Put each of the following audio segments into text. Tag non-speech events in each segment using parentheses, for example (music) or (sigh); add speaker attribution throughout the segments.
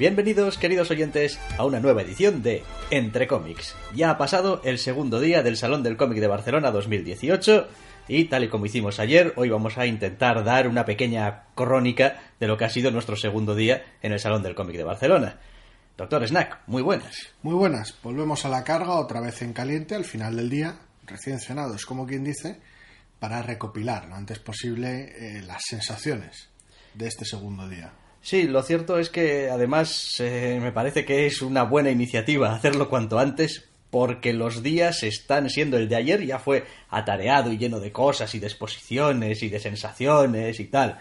Speaker 1: Bienvenidos, queridos oyentes, a una nueva edición de Entre Cómics. Ya ha pasado el segundo día del Salón del Cómic de Barcelona 2018 y tal y como hicimos ayer, hoy vamos a intentar dar una pequeña crónica de lo que ha sido nuestro segundo día en el Salón del Cómic de Barcelona. Doctor Snack, muy buenas.
Speaker 2: Muy buenas. Volvemos a la carga otra vez en caliente al final del día, recién cenados, como quien dice, para recopilar lo antes posible eh, las sensaciones de este segundo día.
Speaker 1: Sí, lo cierto es que además eh, me parece que es una buena iniciativa hacerlo cuanto antes porque los días están siendo el de ayer ya fue atareado y lleno de cosas y de exposiciones y de sensaciones y tal.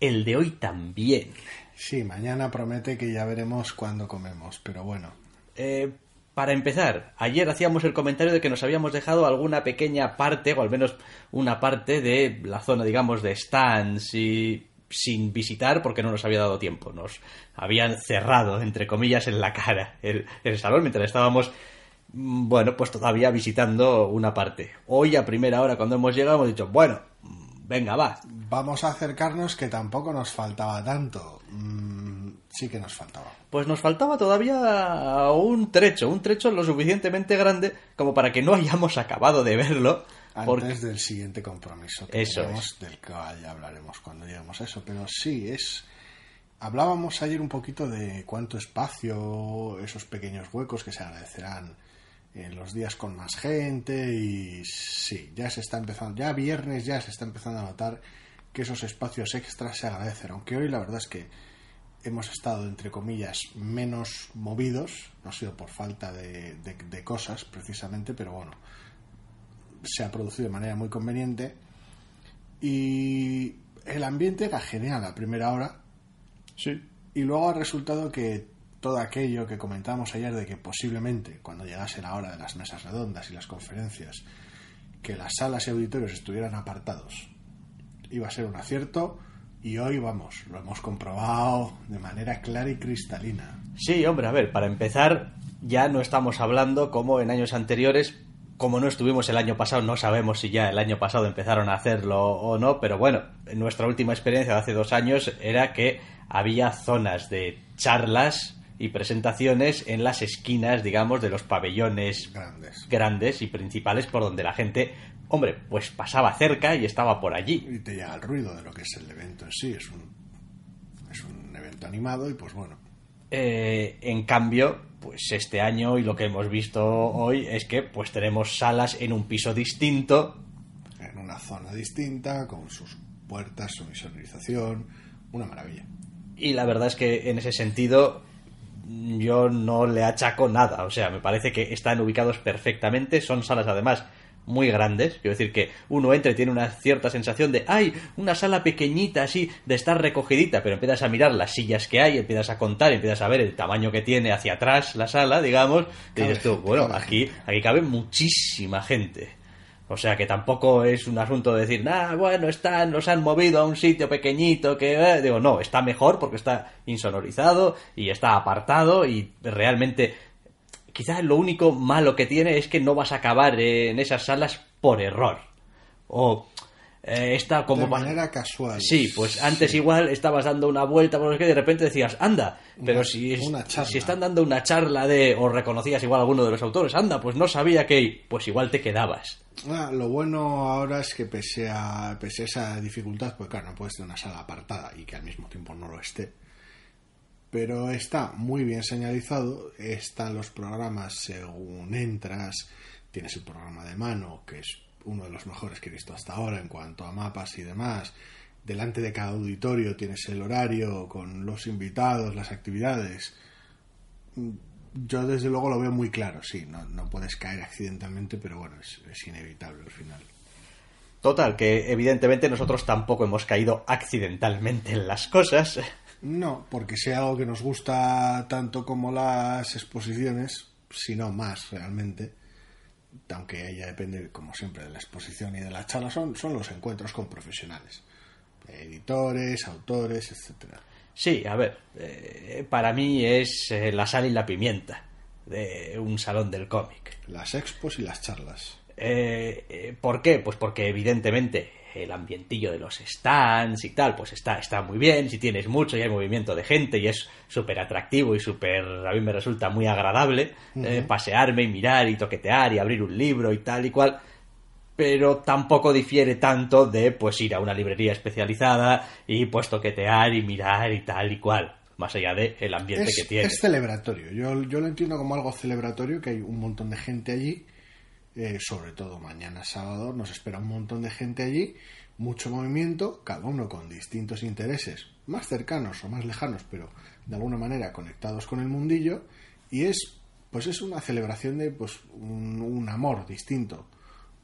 Speaker 1: El de hoy también.
Speaker 2: Sí, mañana promete que ya veremos cuándo comemos, pero bueno.
Speaker 1: Eh, para empezar, ayer hacíamos el comentario de que nos habíamos dejado alguna pequeña parte, o al menos una parte de la zona, digamos, de stands y sin visitar porque no nos había dado tiempo. Nos habían cerrado, entre comillas, en la cara el, el salón mientras estábamos, mm, bueno, pues todavía visitando una parte. Hoy a primera hora cuando hemos llegado hemos dicho, bueno, mm, venga, va.
Speaker 2: Vamos a acercarnos que tampoco nos faltaba tanto. Mm, sí que nos faltaba.
Speaker 1: Pues nos faltaba todavía un trecho, un trecho lo suficientemente grande como para que no hayamos acabado de verlo.
Speaker 2: Antes
Speaker 1: porque-
Speaker 2: del siguiente compromiso que
Speaker 1: Eso
Speaker 2: tenemos, del cual ya hablaremos cuando lleguemos a eso. Pero sí, es. Hablábamos ayer un poquito de cuánto espacio, esos pequeños huecos que se agradecerán en los días con más gente y sí, ya se está empezando, ya viernes ya se está empezando a notar que esos espacios extras se agradecen, aunque hoy la verdad es que hemos estado, entre comillas, menos movidos, no ha sido por falta de, de- de cosas precisamente, pero bueno, se ha producido de manera muy conveniente y el ambiente era genial a primera hora
Speaker 1: Sí.
Speaker 2: y luego ha resultado que todo aquello que comentábamos ayer de que posiblemente cuando llegase la hora de las mesas redondas y las conferencias que las salas y auditorios estuvieran apartados iba a ser un acierto y hoy vamos, lo hemos comprobado de manera clara y cristalina.
Speaker 1: Sí, hombre, a ver, para empezar, ya no estamos hablando como en años anteriores, como no estuvimos el año pasado, no sabemos si ya el año pasado empezaron a hacerlo o no, pero bueno, en nuestra última experiencia de hace dos años era que había zonas de charlas y presentaciones en las esquinas, digamos, de los pabellones
Speaker 2: Grandes.
Speaker 1: grandes y principales por donde la gente, hombre, pues pasaba cerca y estaba por allí.
Speaker 2: Y te llega el ruido de lo que es el evento en sí, es un, es un evento animado y pues bueno,
Speaker 1: Eh, en cambio, pues este año y lo que hemos visto hoy es que pues tenemos salas en un piso distinto.
Speaker 2: en una zona distinta, con sus puertas, su insonorización, una maravilla.
Speaker 1: Y la verdad es que en ese sentido yo no le achaco nada. O sea, me parece que están ubicados perfectamente. Son salas además muy grandes. Quiero decir que uno entra y tiene una cierta sensación de, ¡ay! Una sala pequeñita así, de estar recogidita. Pero empiezas a mirar las sillas que hay, empiezas a contar, empiezas a ver el tamaño que tiene hacia atrás la sala, digamos. Y dices tú, bueno, aquí, aquí cabe muchísima gente. O sea que tampoco es un asunto de decir, ah, bueno, están, nos han movido a un sitio pequeñito que. eh", Digo, no, está mejor porque está insonorizado y está apartado y realmente. Quizás lo único malo que tiene es que no vas a acabar en esas salas por error. O. eh, está como.
Speaker 2: de manera casual.
Speaker 1: Sí, pues antes igual estabas dando una vuelta por los que de repente decías, anda, pero
Speaker 2: Una-
Speaker 1: si, es-
Speaker 2: una charla.
Speaker 1: si están dando una charla de, o reconocías igual a alguno de los autores, anda, pues no sabía que, pues igual te quedabas.
Speaker 2: Ah, lo bueno ahora es que pese a, pese a esa dificultad, pues claro, no puedes tener una sala apartada y que al mismo tiempo no lo esté. Pero está muy bien señalizado, están los programas según entras, tienes el programa de mano, que es uno de los mejores que he visto hasta ahora en cuanto a mapas y demás. Delante de cada auditorio tienes el horario con los invitados, las actividades. Yo desde luego lo veo muy claro, sí, no, no puedes caer accidentalmente, pero bueno, es, es inevitable al final.
Speaker 1: Total, que evidentemente nosotros tampoco hemos caído accidentalmente en las cosas.
Speaker 2: No, porque sea algo que nos gusta tanto como las exposiciones, si no más realmente, aunque ella depende, como siempre, de la exposición y de la charla, son, son los encuentros con profesionales, editores, autores, etcétera.
Speaker 1: Sí, a ver, eh, para mí es eh, la sal y la pimienta de un salón del cómic.
Speaker 2: Las expos y las charlas.
Speaker 1: Eh, ¿Por qué? Pues porque evidentemente el ambientillo de los stands y tal, pues está, está muy bien, si tienes mucho y hay movimiento de gente y es súper atractivo y súper, a mí me resulta muy agradable pasearme y mirar y toquetear y abrir un libro y tal y cual, pero tampoco difiere tanto de pues ir a una librería especializada y pues toquetear y mirar y tal y cual más allá de el ambiente que tiene.
Speaker 2: Es celebratorio, yo, yo lo entiendo como algo celebratorio, que hay un montón de gente allí eh, sobre todo mañana sábado, nos espera un montón de gente allí, mucho movimiento, cada uno con distintos intereses, más cercanos o más lejanos, pero de alguna manera conectados con el mundillo, y es, pues es una celebración de pues un, amor distinto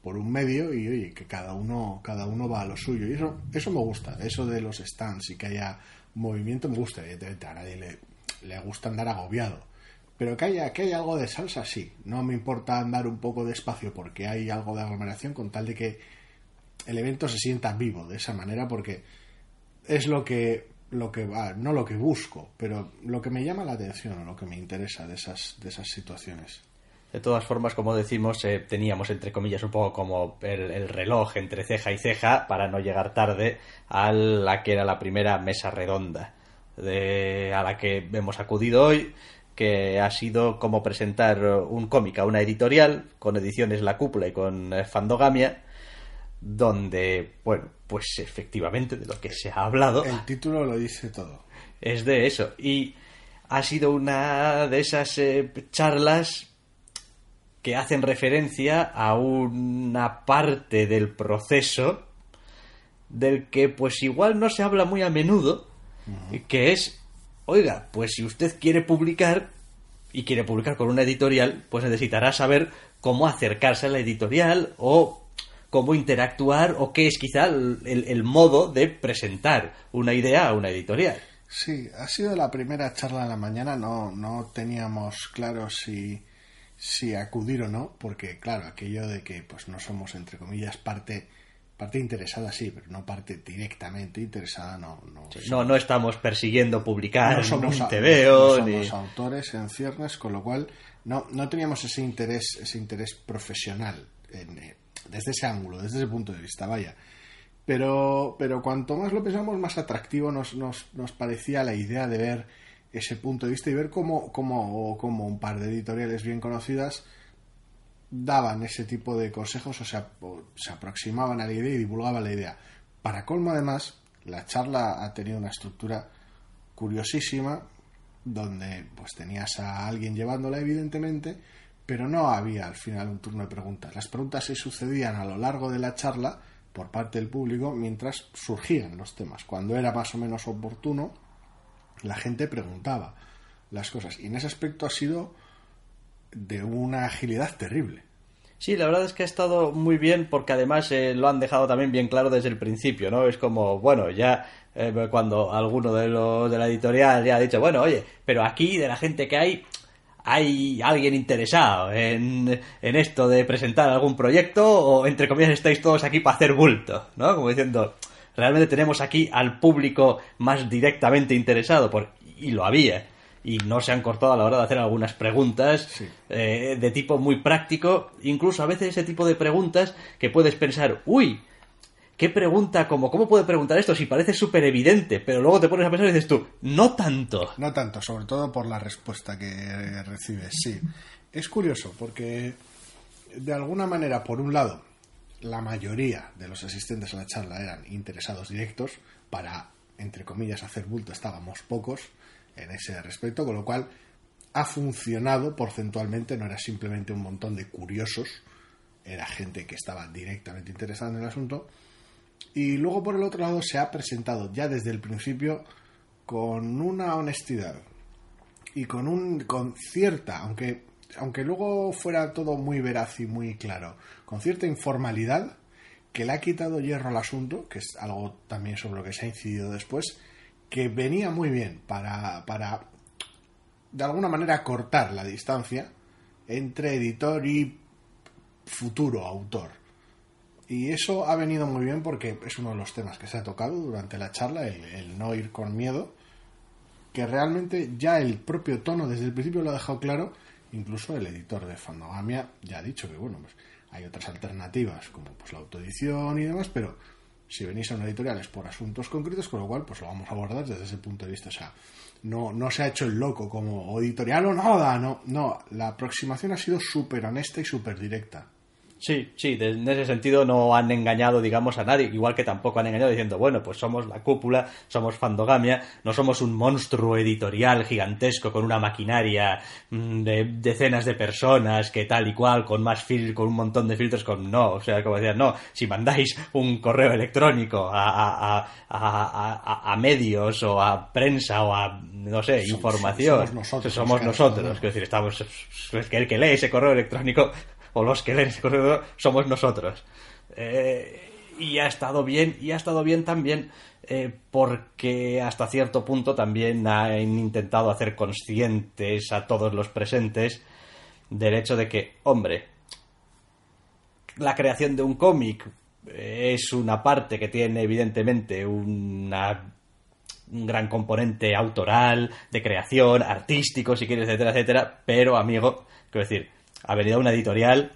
Speaker 2: por un medio y oye, que cada uno, cada uno va a lo suyo. Y eso, eso me gusta, eso de los stands y que haya movimiento me gusta, evidentemente a nadie le, le gusta andar agobiado pero que haya, que haya algo de salsa, sí. No me importa andar un poco despacio porque hay algo de aglomeración con tal de que el evento se sienta vivo de esa manera porque es lo que lo que va, no lo que busco, pero lo que me llama la atención o lo que me interesa de esas, de esas situaciones.
Speaker 1: De todas formas, como decimos, eh, teníamos entre comillas un poco como el, reloj entre ceja y ceja para no llegar tarde a la que era la primera mesa redonda a la que hemos acudido hoy que ha sido como presentar un cómic a una editorial con ediciones La Cúpula y con eh, Fandogamia, donde, bueno, pues efectivamente de lo que se ha hablado.
Speaker 2: El título lo dice todo.
Speaker 1: Es de eso. Y ha sido una de esas eh, charlas que hacen referencia a una parte del proceso del que pues igual no se habla muy a menudo, que es oiga, pues si usted quiere publicar y quiere publicar con una editorial, pues necesitará saber cómo acercarse a la editorial o cómo interactuar o qué es quizá el, modo de presentar una idea a una editorial.
Speaker 2: Sí, ha sido la primera charla de la mañana, no, no teníamos claro si, si acudir o no, porque claro, aquello de que pues no somos entre comillas parte Parte interesada sí, pero no parte directamente interesada, no.
Speaker 1: No, no, estamos persiguiendo publicar
Speaker 2: no somos,
Speaker 1: un TVO,
Speaker 2: no somos autores en ciernes, con lo cual no, no teníamos ese interés, ese interés profesional eh, desde ese ángulo, desde ese punto de vista, vaya. Pero, pero cuanto más lo pensamos, más atractivo nos, nos, nos parecía la idea de ver ese punto de vista y ver cómo, cómo, cómo un par de editoriales bien conocidas daban ese tipo de consejos o sea, se aproximaban a la idea y divulgaban la idea. Para colmo, además, la charla ha tenido una estructura curiosísima, donde pues tenías a alguien llevándola, evidentemente, pero no había al final un turno de preguntas. Las preguntas se sucedían a lo largo de la charla por parte del público mientras surgían los temas. Cuando era más o menos oportuno, la gente preguntaba las cosas. Y en ese aspecto ha sido de una agilidad terrible.
Speaker 1: Sí, la verdad es que ha estado muy bien porque además eh, lo han dejado también bien claro desde el principio, ¿no? Es como, bueno, ya eh, cuando alguno de los de la editorial ya ha dicho, bueno, oye, pero aquí de la gente que hay, hay alguien interesado en, en esto de presentar algún proyecto o entre comillas estáis todos aquí para hacer bulto, ¿no? Como diciendo, realmente tenemos aquí al público más directamente interesado, por, y lo había y no se han cortado a la hora de hacer algunas preguntas eh, de tipo muy práctico, incluso a veces ese tipo de preguntas que puedes pensar, uy, ¿qué pregunta? Como, ¿Cómo puede preguntar esto si parece súper evidente? Pero luego te pones a pensar y dices tú, no tanto.
Speaker 2: No tanto, sobre todo por la respuesta que recibes, sí. Es curioso porque, de alguna manera, por un lado, la mayoría de los asistentes a la charla eran interesados directos para, entre comillas, hacer bulto, estábamos pocos en ese respecto, con lo cual ha funcionado porcentualmente, no era simplemente un montón de curiosos, era gente que estaba directamente interesada en el asunto. Y luego por el otro lado se ha presentado ya desde el principio con una honestidad y con un con cierta, aunque aunque luego fuera todo muy veraz y muy claro, con cierta informalidad que le ha quitado hierro al asunto, que es algo también sobre lo que se ha incidido después, que venía muy bien para, para de alguna manera cortar la distancia entre editor y futuro autor. Y eso ha venido muy bien porque es uno de los temas que se ha tocado durante la charla, el, no ir con miedo, que realmente ya el propio tono desde el principio lo ha dejado claro, incluso el editor de Fandogamia ya ha dicho que bueno, pues hay otras alternativas como pues la autoedición y demás, pero si venís a una editorial es por asuntos concretos, con lo cual pues lo vamos a abordar desde ese punto de vista. O sea, no, no se ha hecho el loco como editorial o nada, no, no, la aproximación ha sido súper honesta y súper directa.
Speaker 1: Sí, sí, en ese sentido no han engañado, digamos, a nadie, igual que tampoco han engañado diciendo, bueno, pues somos la cúpula, somos fandogamia, no somos un monstruo editorial gigantesco con una maquinaria mm, de decenas de personas que tal y cual, con más fil con un montón de filtros, con no, o sea, como decían, no, si mandáis un correo electrónico a, a, medios o a prensa o a, no sé, información, somos nosotros, somos nosotros, es decir, estamos, es que el que lee ese correo electrónico o los que leen ese correo somos nosotros. Eh, y ha estado bien, y ha estado bien también eh, porque hasta cierto punto también han intentado hacer conscientes a todos los presentes del hecho de que, hombre, la creación de un cómic es una parte que tiene evidentemente una un gran componente autoral, de creación, artístico, si quieres, etcétera, etcétera, pero amigo, quiero decir, ha venido una editorial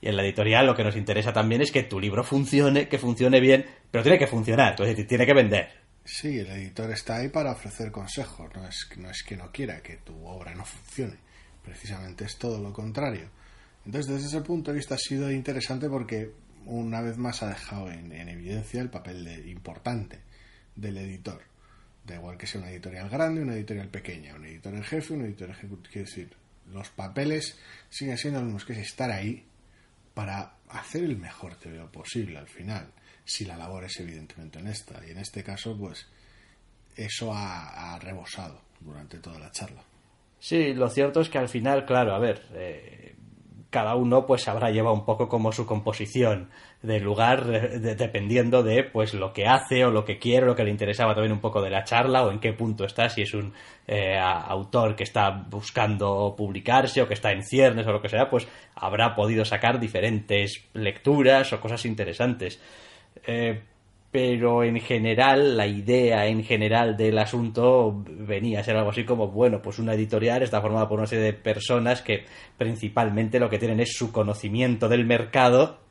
Speaker 1: y en la editorial lo que nos interesa también es que tu libro funcione, que funcione bien, pero tiene que funcionar, entonces tiene que vender.
Speaker 2: Sí, el editor está ahí para ofrecer consejos, no es, no es que no quiera que tu obra no funcione, precisamente es todo lo contrario. Entonces, desde ese punto de vista ha sido interesante porque una vez más ha dejado en, evidencia el papel de, importante del editor. Da igual que sea una editorial grande, una editorial pequeña, un editor en jefe, un editor ejecutivo. Quiero decir, los papeles siguen siendo los mismos, que es estar ahí para hacer el mejor TVO posible al final, si la labor es evidentemente honesta. Y en este caso, pues eso ha, rebosado durante toda la charla.
Speaker 1: Sí, lo cierto es que al final, claro, a ver, eh, cada uno pues habrá llevado un poco como su composición del lugar dependiendo de pues lo que hace o lo que quiere, lo que le interesaba también un poco de la charla o en qué punto está, si es un eh, autor que está buscando publicarse o que está en ciernes o lo que sea, pues habrá podido sacar diferentes lecturas o cosas interesantes. Eh, pero en general la idea en general del asunto venía a ser algo así como bueno pues una editorial está formada por una serie de personas que principalmente lo que tienen es su conocimiento del mercado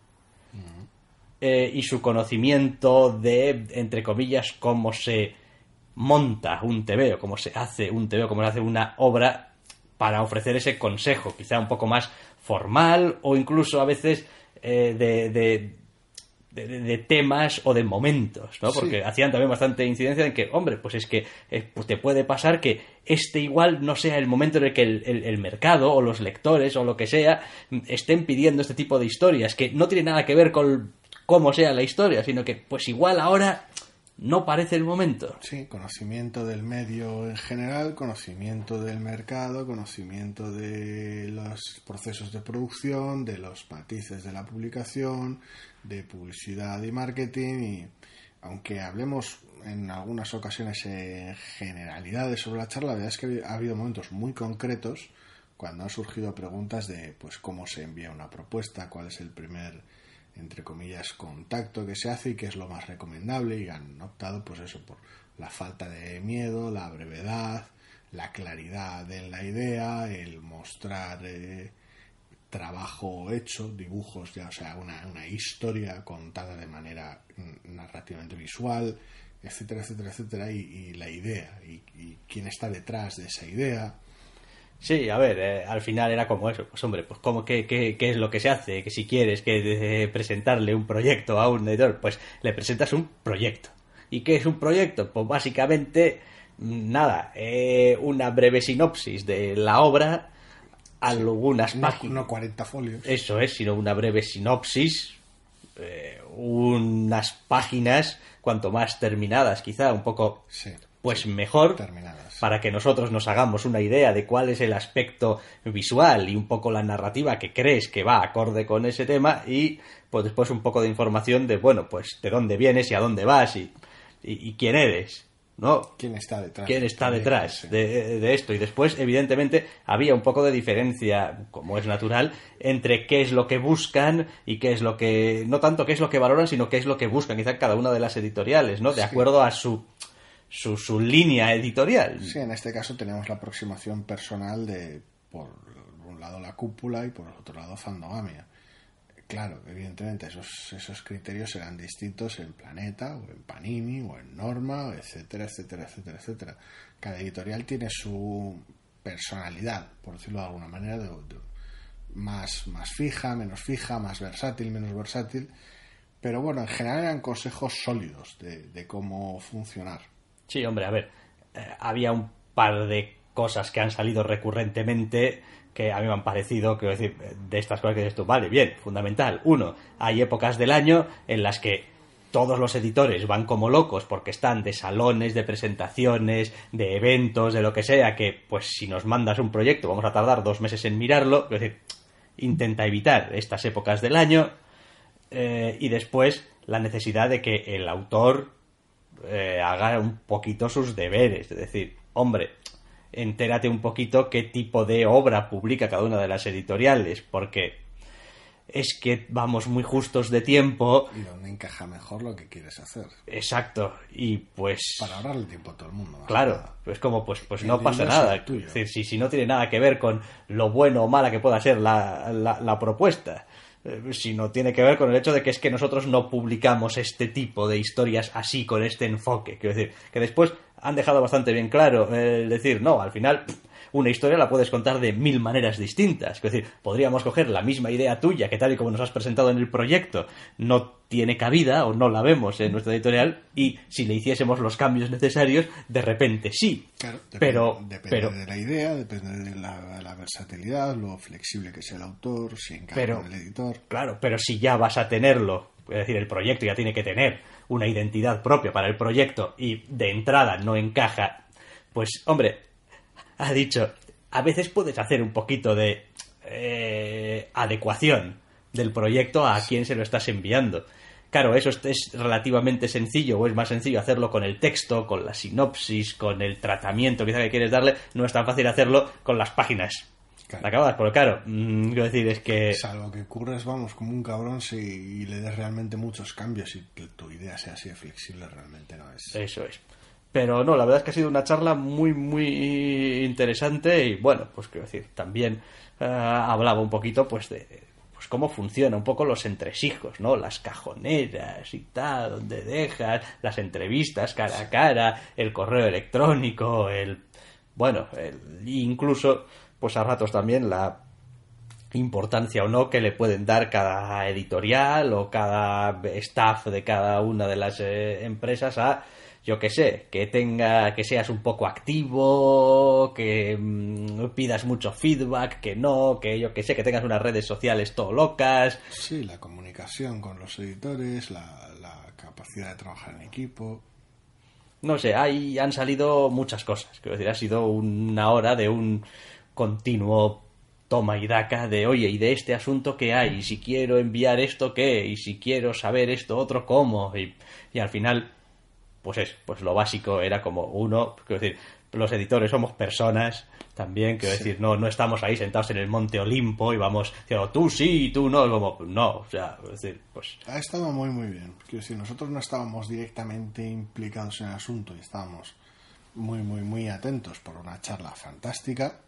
Speaker 1: eh, y su conocimiento de entre comillas cómo se monta un o cómo se hace un o cómo se hace una obra para ofrecer ese consejo quizá un poco más formal o incluso a veces eh, de de, temas o de momentos, ¿no? Porque hacían también bastante incidencia en que, hombre, pues es que eh, pues te puede pasar que este igual no sea el momento en el que el, mercado o los lectores o lo que sea estén pidiendo este tipo de historias, que no tiene nada que ver con cómo sea la historia, sino que pues igual ahora no parece el momento.
Speaker 2: Sí, conocimiento del medio en general, conocimiento del mercado, conocimiento de los procesos de producción, de los matices de la publicación, de publicidad y marketing y aunque hablemos en algunas ocasiones en generalidades sobre la charla, la verdad es que ha habido momentos muy concretos cuando han surgido preguntas de pues cómo se envía una propuesta, cuál es el primer entre comillas contacto que se hace y qué es lo más recomendable y han optado pues eso por la falta de miedo, la brevedad, la claridad en la idea, el mostrar eh, trabajo hecho, dibujos, ya, o sea, una, una historia contada de manera narrativamente visual, etcétera, etcétera, etcétera, y, la idea, y, quién está detrás de esa idea.
Speaker 1: Sí, a ver, eh, al final era como eso, pues hombre, pues como qué, qué, qué, es lo que se hace, que si quieres que presentarle un proyecto a un editor, pues le presentas un proyecto. ¿Y qué es un proyecto? Pues básicamente, nada, eh, una breve sinopsis de la obra, algunas páginas.
Speaker 2: No 40 folios.
Speaker 1: Eso es, sino una breve sinopsis, eh, unas páginas, cuanto más terminadas, quizá, un poco, pues mejor,
Speaker 2: terminadas.
Speaker 1: para que nosotros nos hagamos una idea de cuál es el aspecto visual y un poco la narrativa que crees que va acorde con ese tema y pues después un poco de información de, bueno, pues de dónde vienes y a dónde vas y, y quién eres. ¿no?
Speaker 2: ¿Quién está detrás?
Speaker 1: quién está detrás de, de esto. Y después, evidentemente, había un poco de diferencia, como es natural, entre qué es lo que buscan y qué es lo que. No tanto qué es lo que valoran, sino qué es lo que buscan, quizá cada una de las editoriales, ¿no? De acuerdo a su, su, su línea editorial.
Speaker 2: Sí, en este caso tenemos la aproximación personal de, por un lado, la cúpula y por otro lado, Fandogamia. Claro, evidentemente esos, esos criterios serán distintos en Planeta, o en Panini, o en Norma, etcétera, etcétera, etcétera, etcétera. Cada editorial tiene su personalidad, por decirlo de alguna manera, de- más, más fija, menos fija, más versátil, menos versátil. Pero bueno, en general eran consejos sólidos de cómo funcionar.
Speaker 1: Sí, hombre, a ver, eh, había un par de cosas que han salido recurrentemente que a mí me han parecido, quiero decir, de estas cosas que dices tú, vale, bien, fundamental. Uno, hay épocas del año en las que todos los editores van como locos porque están de salones, de presentaciones, de eventos, de lo que sea, que pues si nos mandas un proyecto vamos a tardar dos meses en mirarlo, intenta evitar estas épocas del año eh, y después la necesidad de que el autor eh, haga un poquito sus deberes. Es decir, hombre, entérate un poquito qué tipo de obra publica cada una de las editoriales, porque es que vamos muy justos de tiempo.
Speaker 2: Y donde encaja mejor lo que quieres hacer.
Speaker 1: Exacto. Y pues.
Speaker 2: Para ahorrarle tiempo a todo el mundo.
Speaker 1: Claro, pues como pues, pues
Speaker 2: El
Speaker 1: no pasa nada.
Speaker 2: el.
Speaker 1: Es decir, si, si no tiene nada que ver con lo bueno o mala que pueda ser la, la, la propuesta, sino tiene que ver con el hecho de que es que nosotros no publicamos este tipo de historias así, con este enfoque. Quiero decir, que después han dejado bastante bien claro eh, el decir, no, al final una historia la puedes contar de mil maneras distintas. Es decir, podríamos coger la misma idea tuya que tal y como nos has presentado en el proyecto no tiene cabida o no la vemos en nuestra editorial y si le hiciésemos los cambios necesarios, de repente sí.
Speaker 2: Claro, depende,
Speaker 1: pero,
Speaker 2: depende
Speaker 1: pero,
Speaker 2: de la idea, depende de la, la versatilidad, lo flexible que sea el autor, si encaja el editor.
Speaker 1: claro, pero si ya vas a tenerlo, es decir, el proyecto ya tiene que tener una identidad propia para el proyecto y de entrada no encaja, pues hombre, ha dicho, a veces puedes hacer un poquito de eh, adecuación del proyecto a quien se lo estás enviando. Claro, eso es- relativamente sencillo, o es más sencillo hacerlo con el texto, con la sinopsis, con el tratamiento quizá que quieres darle. No es tan fácil hacerlo con las páginas.
Speaker 2: Claro.
Speaker 1: Acabadas, porque claro, mm, quiero decir, es que...
Speaker 2: Salvo que curres, vamos, como un cabrón si y le des realmente muchos cambios y que tu idea sea así de flexible, realmente no es.
Speaker 1: Eso es. Pero no, la verdad es que ha sido una charla muy, muy interesante y bueno, pues quiero decir, también eh, hablaba un poquito pues de pues cómo funciona un poco los entresijos, ¿no? Las cajoneras y tal, donde dejas, las entrevistas cara a cara, el correo electrónico, el bueno, el, incluso pues a ratos también la importancia o no que le pueden dar cada editorial o cada staff de cada una de las eh, empresas a yo que sé, que tenga, que seas un poco activo, que mm, pidas mucho feedback, que no, que yo que sé, que tengas unas redes sociales todo locas.
Speaker 2: Sí, la comunicación con los editores, la, la capacidad de trabajar en equipo.
Speaker 1: No sé, ahí han salido muchas cosas. Quiero decir, ha sido una hora de un continuo toma y daca de, oye, ¿y de este asunto qué hay? ¿Y si quiero enviar esto qué? ¿Y si quiero saber esto otro cómo? Y, y al final, pues es, pues lo básico era como uno, quiero decir, los editores somos personas también, quiero
Speaker 2: Sí.
Speaker 1: decir, no, no estamos ahí sentados en el monte Olimpo y vamos diciendo tú sí tú no, como no, o sea, es decir, pues
Speaker 2: Ha estado muy, muy bien. Quiero decir, nosotros no estábamos directamente implicados en el asunto y estábamos muy, muy, muy atentos por una charla fantástica.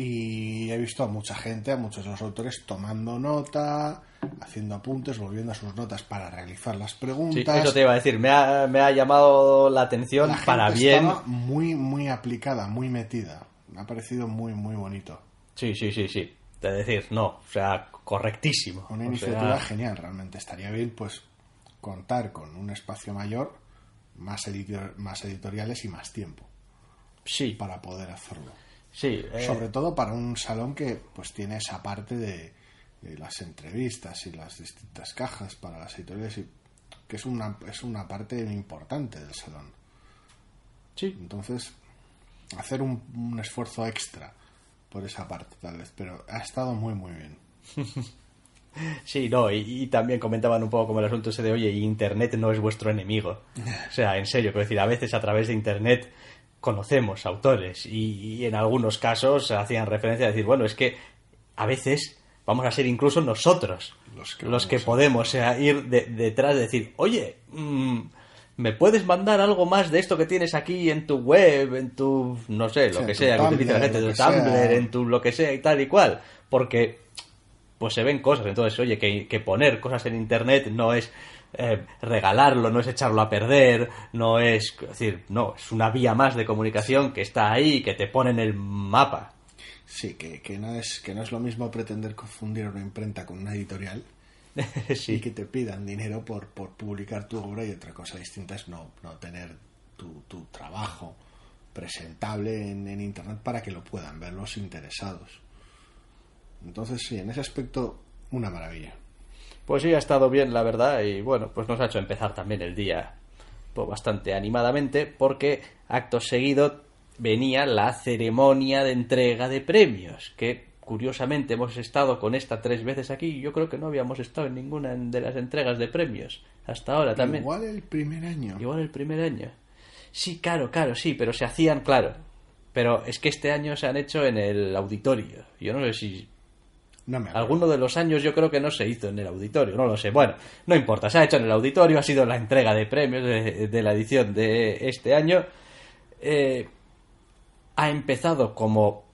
Speaker 2: Y he visto a mucha gente, a muchos de los autores, tomando nota, haciendo apuntes, volviendo a sus notas para realizar las
Speaker 1: sí,
Speaker 2: preguntas.
Speaker 1: eso te iba a decir, me ha, me ha llamado la atención
Speaker 2: La gente
Speaker 1: para bien.
Speaker 2: estaba muy, muy aplicada, muy metida. Me ha parecido muy, muy bonito.
Speaker 1: Sí, sí, sí, sí. De decir, no, o sea, correctísimo.
Speaker 2: Una
Speaker 1: O
Speaker 2: iniciativa
Speaker 1: sea,
Speaker 2: genial, realmente. Estaría bien, pues, contar con un espacio mayor, más, editor- más editoriales y más tiempo
Speaker 1: sí,
Speaker 2: para poder hacerlo.
Speaker 1: Sí. eh,
Speaker 2: Sobre todo para un salón que, pues, tiene esa parte de, de las entrevistas y las distintas cajas para las editoriales, y, que es una, es una parte importante del salón.
Speaker 1: sí.
Speaker 2: Entonces, hacer un, un esfuerzo extra por esa parte, tal vez. Pero ha estado muy, muy bien. (laughs)
Speaker 1: Sí, no, y, y también comentaban un poco como el asunto ese de, oye, Internet no es vuestro enemigo. (laughs) O sea, en serio, quiero decir, a veces a través de Internet conocemos autores y, y en algunos casos hacían referencia a decir, bueno, es que a veces vamos a ser incluso nosotros
Speaker 2: Los que
Speaker 1: los que podemos o sea, ir de- detrás de decir, oye, mm, ¿me puedes mandar algo más de esto que tienes aquí en tu web, en tu, no sé, lo
Speaker 2: Sí,
Speaker 1: que
Speaker 2: en tu
Speaker 1: sea, que utiliza la
Speaker 2: Tumblr,
Speaker 1: gente,
Speaker 2: lo
Speaker 1: tu
Speaker 2: sea.
Speaker 1: Tumblr, en tu lo que sea y tal y cual? Porque pues se ven cosas. Entonces, oye, que, que poner cosas en Internet no es eh, regalarlo, no es echarlo a perder, no es, es decir, no, es una vía más de comunicación que está ahí, que te pone en el mapa.
Speaker 2: Sí, que, que, no es, que no es lo mismo pretender confundir una imprenta con una editorial (laughs) y
Speaker 1: sí,
Speaker 2: que te pidan dinero por, por publicar tu obra y otra cosa distinta es no, no tener tu, tu trabajo presentable en, en Internet para que lo puedan ver los interesados. Entonces, sí, en ese aspecto, una maravilla.
Speaker 1: Pues sí, ha estado bien, la verdad, y bueno, pues nos ha hecho empezar también el día pues, bastante animadamente, porque acto seguido venía la ceremonia de entrega de premios, que curiosamente hemos estado con esta tres veces aquí, y yo creo que no habíamos estado en ninguna de las entregas de premios hasta ahora también.
Speaker 2: Igual el primer año.
Speaker 1: Igual el primer año. Sí, claro, claro, sí, pero se hacían, claro. Pero es que este año se han hecho en el auditorio. Yo no sé si
Speaker 2: No me
Speaker 1: alguno de los años yo creo que no se hizo en el auditorio, no lo sé. Bueno, no importa, se ha hecho en el auditorio, ha sido la entrega de premios de, de la edición de este año. Eh, ha empezado como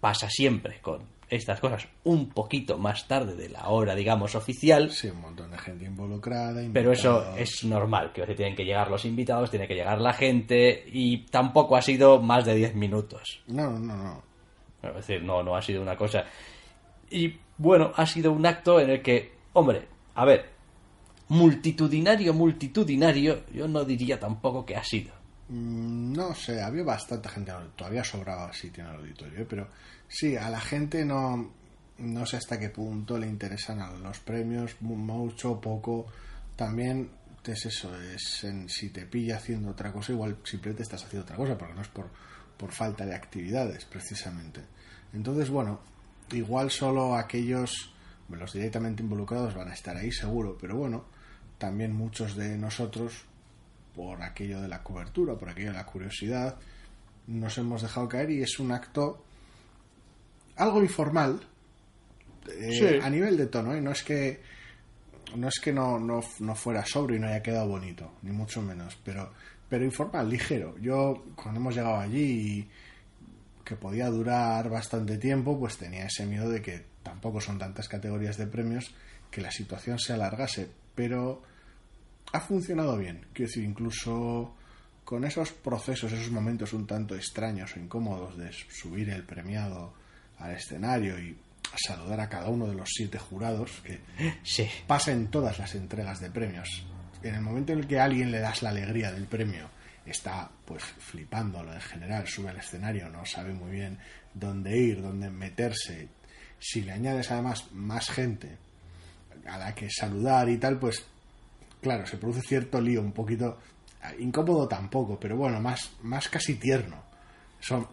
Speaker 1: pasa siempre con estas cosas, un poquito más tarde de la hora, digamos, oficial.
Speaker 2: Sí, un montón de gente involucrada.
Speaker 1: Pero eso es normal, que tienen que llegar los invitados, tiene que llegar la gente y tampoco ha sido más de 10 minutos.
Speaker 2: No, no, no.
Speaker 1: Es decir, no, no ha sido una cosa. Y bueno, ha sido un acto en el que, hombre, a ver, multitudinario, multitudinario, yo no diría tampoco que ha sido.
Speaker 2: Mm, No sé, había bastante gente, todavía sobraba sitio en el auditorio, pero sí, a la gente no, no sé hasta qué punto le interesan los premios, mu- mucho poco. También es eso, es en, si te pilla haciendo otra cosa, igual simplemente estás haciendo otra cosa, porque no es por, por falta de actividades, precisamente. Entonces, bueno, igual solo aquellos, los directamente involucrados van a estar ahí seguro, pero bueno, también muchos de nosotros por aquello de la cobertura, por aquello de la curiosidad, nos hemos dejado caer y es un acto algo informal eh,
Speaker 1: Sí.
Speaker 2: a nivel de tono, ¿eh? no es que no es que no, no, no fuera sobrio y no haya quedado bonito, ni mucho menos, pero, pero informal, ligero. Yo cuando hemos llegado allí y que podía durar bastante tiempo, pues tenía ese miedo de que tampoco son tantas categorías de premios que la situación se alargase, pero ha funcionado bien. Quiero decir, incluso con esos procesos, esos momentos un tanto extraños o incómodos de subir el premiado al escenario y saludar a cada uno de los siete jurados, que
Speaker 1: Sí,
Speaker 2: pasa en todas las entregas de premios. En el momento en el que a alguien le das la alegría del premio, está pues flipándolo en general, sube al escenario, no sabe muy bien dónde ir, dónde meterse. Si le añades además más gente a la que saludar y tal, pues claro, se produce cierto lío, un poquito incómodo tampoco, pero bueno, más, más casi tierno.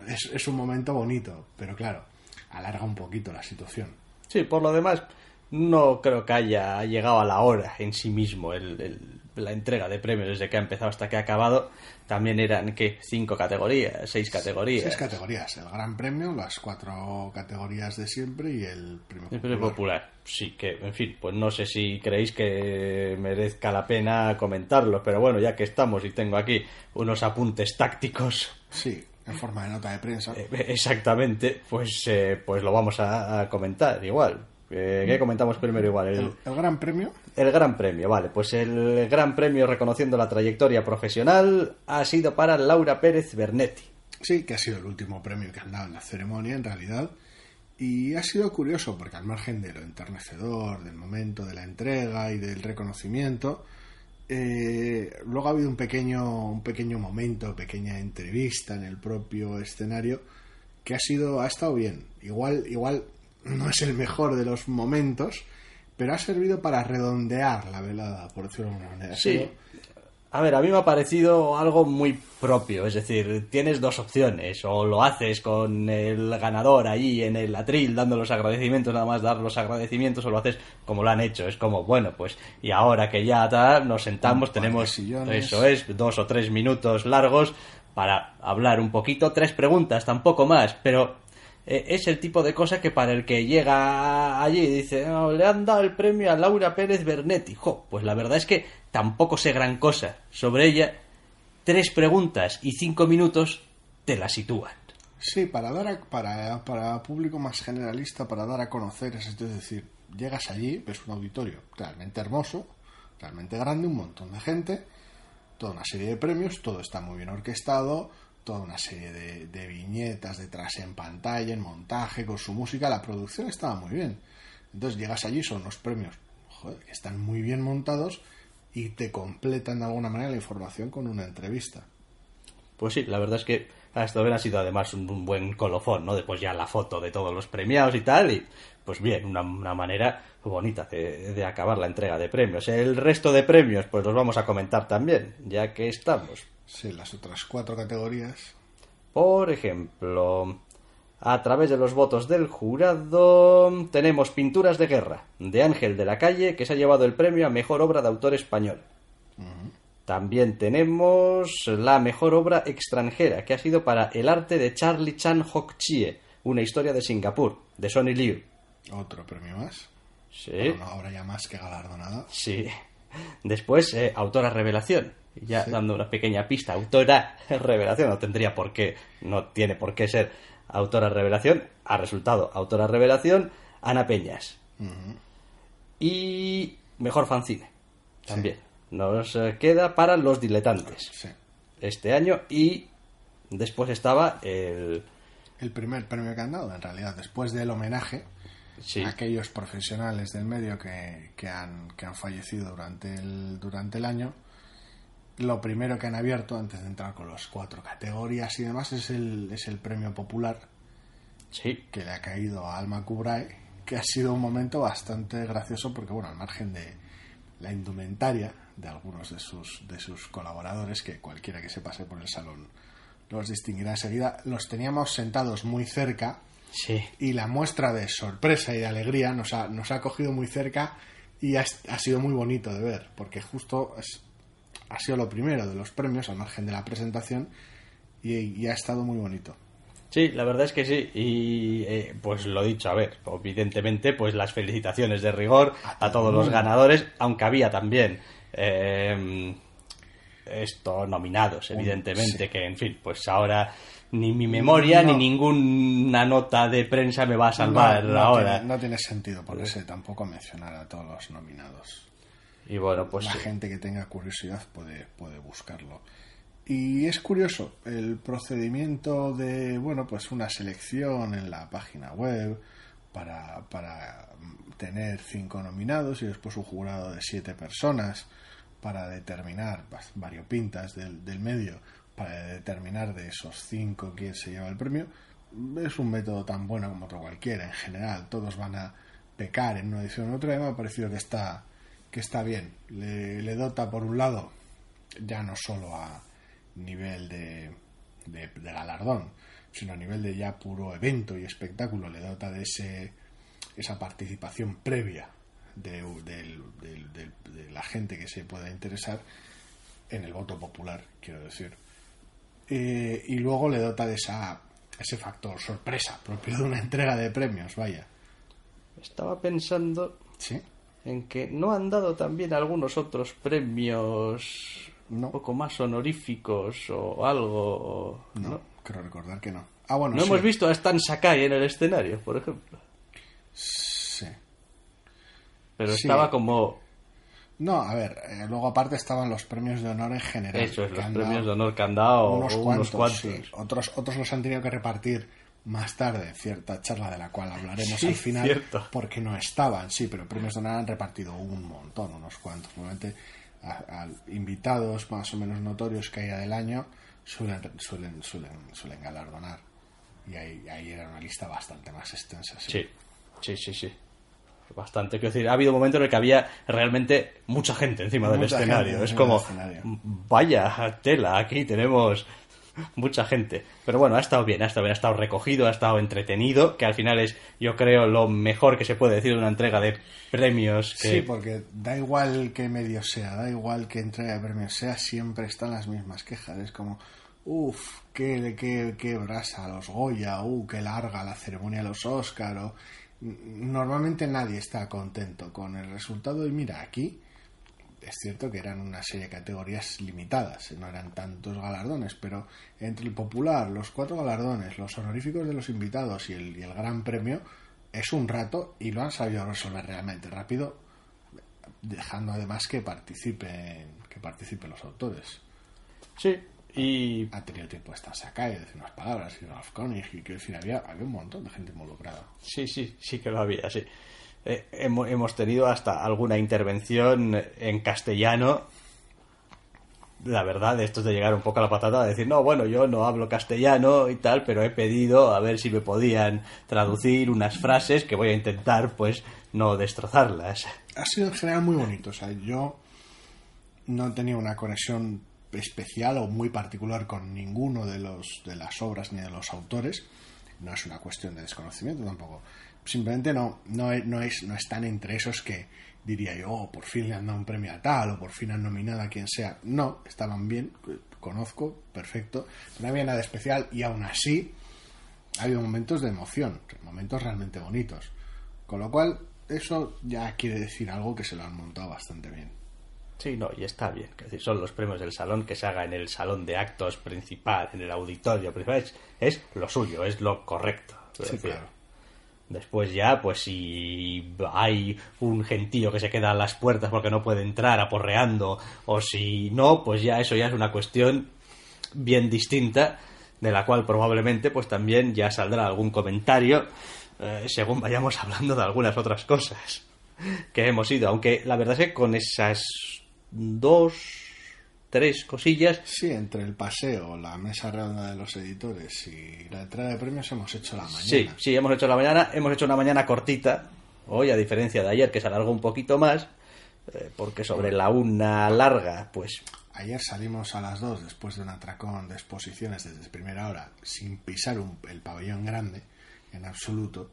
Speaker 2: Es, es un momento bonito, pero claro, alarga un poquito la situación.
Speaker 1: sí, por lo demás, no creo que haya llegado a la hora en sí mismo el, el- la entrega de premios desde que ha empezado hasta que ha acabado. También eran, ¿qué? Cinco categorías, seis categorías.
Speaker 2: Seis categorías, el Gran Premio, las cuatro categorías de siempre y el Premio
Speaker 1: El premio
Speaker 2: Popular.
Speaker 1: popular. Sí, que, en fin, pues no sé si creéis que merezca la pena comentarlo, pero bueno, ya que estamos y tengo aquí unos apuntes tácticos
Speaker 2: Sí, en forma de nota de prensa.
Speaker 1: eh, exactamente, pues, eh, pues lo vamos a, a comentar igual. Eh, ¿Qué comentamos primero igual? El,
Speaker 2: Gran Premio,
Speaker 1: el Gran Premio, vale. Pues el Gran Premio reconociendo la trayectoria profesional ha sido para Laura Pérez Bernetti.
Speaker 2: sí, que ha sido el último premio que han dado en la ceremonia, en realidad. Y ha sido curioso, porque al margen de lo enternecedor, del momento de la entrega y del reconocimiento, eh, luego ha habido un pequeño, un pequeño momento, pequeña entrevista en el propio escenario, que ha sido, ha estado bien. Igual, igual no es el mejor de los momentos, pero ha servido para redondear la velada, por decirlo de alguna manera.
Speaker 1: Sí. A ver, a mí me ha parecido algo muy propio, es decir, tienes dos opciones, o lo haces con el ganador ahí en el atril dando los agradecimientos, nada más dar los agradecimientos, o lo haces como lo han hecho, es como, bueno, pues, y ahora que ya nos sentamos, tenemos, eso es, dos o tres minutos largos para hablar un poquito, tres preguntas, tampoco más, pero eh, es el tipo de cosa que para el que llega allí y dice, le han dado el premio a Laura Pérez Bernetti, jo, pues la verdad es que tampoco sé gran cosa sobre ella, tres preguntas y cinco minutos te la sitúan.
Speaker 2: Sí, para dar para, para público más generalista, para dar a conocer, es decir, llegas allí, ves un auditorio realmente hermoso, realmente grande, un montón de gente, toda una serie de premios, todo está muy bien orquestado, toda una serie de, viñetas detrás en pantalla, en montaje, con su música, la producción estaba muy bien. Entonces llegas allí, son los premios joder, que están muy bien montados y te completan de alguna manera la información con una entrevista.
Speaker 1: Pues sí, la verdad es que esto ha sido además un, buen colofón, ¿no? Después ya la foto de todos los premiados y tal, y pues bien, una, manera bonita de, acabar la entrega de premios. El resto de premios, pues los vamos a comentar también, ya que estamos.
Speaker 2: Sí, las otras cuatro categorías.
Speaker 1: Por ejemplo, a través de los votos del jurado tenemos Pinturas de Guerra, de Ángel de la Calle, que se ha llevado el premio a Mejor Obra de Autor Español. También tenemos la Mejor Obra Extranjera, que ha sido para El Arte de Charlie Chan Hock Chie, una historia de Singapur, de Sonny Liu.
Speaker 2: Otro premio más.
Speaker 1: Sí.
Speaker 2: una obra ya más que galardonada.
Speaker 1: Sí. Después, eh, Autora Revelación, ya dando una pequeña pista, autora (laughs) revelación, no tendría por qué, no tiene por qué ser autora revelación, ha resultado autora revelación Ana Peñas. Y mejor fanzine también. Nos eh, queda para los diletantes. Este año y después estaba el...
Speaker 2: El primer premio que han dado, en realidad, después del homenaje a aquellos profesionales del medio que, que, han, que han fallecido durante el, durante el año lo primero que han abierto antes de entrar con las cuatro categorías y demás es el, es el premio popular
Speaker 1: sí.
Speaker 2: que le ha caído a Alma Kubray, que ha sido un momento bastante gracioso porque, bueno, al margen de la indumentaria de algunos de sus, de sus colaboradores, que cualquiera que se pase por el salón los distinguirá enseguida, los teníamos sentados muy cerca
Speaker 1: sí.
Speaker 2: y la muestra de sorpresa y de alegría nos ha, nos ha cogido muy cerca y ha, ha sido muy bonito de ver, porque justo es, ha sido lo primero de los premios al margen de la presentación y, ha estado muy bonito.
Speaker 1: Sí, la verdad es que sí. Y eh, pues lo dicho, a ver, evidentemente, pues las felicitaciones de rigor a, todos los ganadores, aunque había también eh, esto nominados, evidentemente, que en fin, pues ahora ni mi memoria ni ninguna nota de prensa me va a salvar ahora.
Speaker 2: no tiene sentido ponerse tampoco mencionar a todos los nominados.
Speaker 1: Y bueno, pues.
Speaker 2: La gente que tenga curiosidad puede, puede buscarlo. Y es curioso el procedimiento de, bueno, pues una selección en la página web para, para tener cinco nominados y después un jurado de siete personas para determinar variopintas del, del medio, para determinar de esos cinco quién se lleva el premio. Es un método tan bueno como otro cualquiera. En general, todos van a pecar en una edición u otra. Y me ha parecido que está que está bien. Le, dota, por un lado, ya no solo a nivel de, de, galardón, sino a nivel de ya puro evento y espectáculo, le dota de ese, esa participación previa de, de, la gente que se pueda interesar en el voto popular, quiero decir. Eh, y luego le dota de esa, ese factor sorpresa propio de una entrega de premios, vaya.
Speaker 1: Estaba pensando
Speaker 2: ¿Sí?
Speaker 1: En que no han dado también algunos otros premios un poco más honoríficos o algo.
Speaker 2: No, ¿no? creo recordar que no. Ah, bueno,
Speaker 1: no hemos visto a Stan Sakai en el escenario, por ejemplo.
Speaker 2: Sí.
Speaker 1: Pero estaba como.
Speaker 2: No, a ver, eh, luego aparte estaban los premios de honor en general.
Speaker 1: Eso es, los premios de honor que han dado unos, cuantos.
Speaker 2: Otros, otros los han tenido que repartir más tarde cierta charla de la cual hablaremos al final porque no estaban, sí, pero premios honor han repartido un montón, unos cuantos. Normalmente a, invitados más o menos notorios que haya del año suelen, suelen, suelen, suelen galardonar. Y ahí, ahí era una lista bastante más extensa.
Speaker 1: Sí, sí, sí, sí. bastante. Quiero decir, ha habido momentos en el que había realmente mucha gente encima del escenario.
Speaker 2: gente
Speaker 1: Es como,
Speaker 2: escenario.
Speaker 1: vaya tela, aquí tenemos (laughs) mucha gente. Pero bueno, ha estado bien, ha estado bien, ha estado recogido, ha estado entretenido, que al final es, yo creo, lo mejor que se puede decir de una entrega de premios.
Speaker 2: Sí, porque da igual que medio sea, da igual que entrega de premios sea, siempre están las mismas quejas. Es como, uff, qué, qué, qué brasa los Goya, uh, qué larga la ceremonia de los Oscar. O... Normalmente nadie está contento con el resultado y mira, aquí es cierto que eran una serie de categorías limitadas, no eran tantos galardones, pero entre el popular, los cuatro galardones, los honoríficos de los invitados y el, y el gran premio, es un rato y lo han sabido resolver realmente rápido, dejando además que participen, que participen los autores.
Speaker 1: Sí, y
Speaker 2: Ha tenido tiempo de estarse acá y decir unas palabras, y Ralph Koenig, y quiero decir, había, había un montón de gente involucrada.
Speaker 1: Sí, sí, sí que lo había, sí. Eh, hemo- hemos tenido hasta alguna intervención en castellano. La verdad, esto es de llegar un poco a la patata, de decir, no, bueno, yo no hablo castellano y tal, pero he pedido a ver si me podían traducir unas frases que voy a intentar, pues, no destrozarlas.
Speaker 2: ha sido en general muy bonito. O sea, yo no tenía una conexión especial o muy particular con ninguno de los de las obras ni de los autores. No es una cuestión de desconocimiento tampoco. Simplemente no, no, es- no, es, no están entre esos que diría yo, "Oh, por fin le han dado un premio a tal o por fin han nominado a quien sea. No, estaban bien, conozco, perfecto. No había nada especial y aún así ha habido momentos de emoción, momentos realmente bonitos. Con lo cual, eso ya quiere decir algo que se lo han montado bastante bien.
Speaker 1: Sí, no, y está bien. Es decir, son los premios del salón que se haga en el salón de actos principal, en el auditorio principal. Es, es lo suyo, es lo correcto. Es
Speaker 2: Sí,
Speaker 1: decir,
Speaker 2: claro.
Speaker 1: Después ya, pues si hay un gentío que se queda a las puertas porque no puede entrar aporreando, o si no, pues ya eso ya es una cuestión bien distinta, de la cual probablemente pues también ya saldrá algún comentario eh, según vayamos (laughs) hablando de algunas otras cosas que hemos ido. Aunque la verdad es que con esas dos, tres cosillas,
Speaker 2: Sí, entre el paseo, la mesa redonda de los editores y la entrada de premios hemos hecho la mañana.
Speaker 1: Sí, sí, hemos hecho la mañana, hemos hecho una mañana cortita, hoy a diferencia de ayer que se alargó un poquito más, eh, porque sobre la una larga, pues
Speaker 2: Ayer salimos a las 2 después de un atracón de exposiciones desde primera hora sin pisar un- el pabellón grande en absoluto.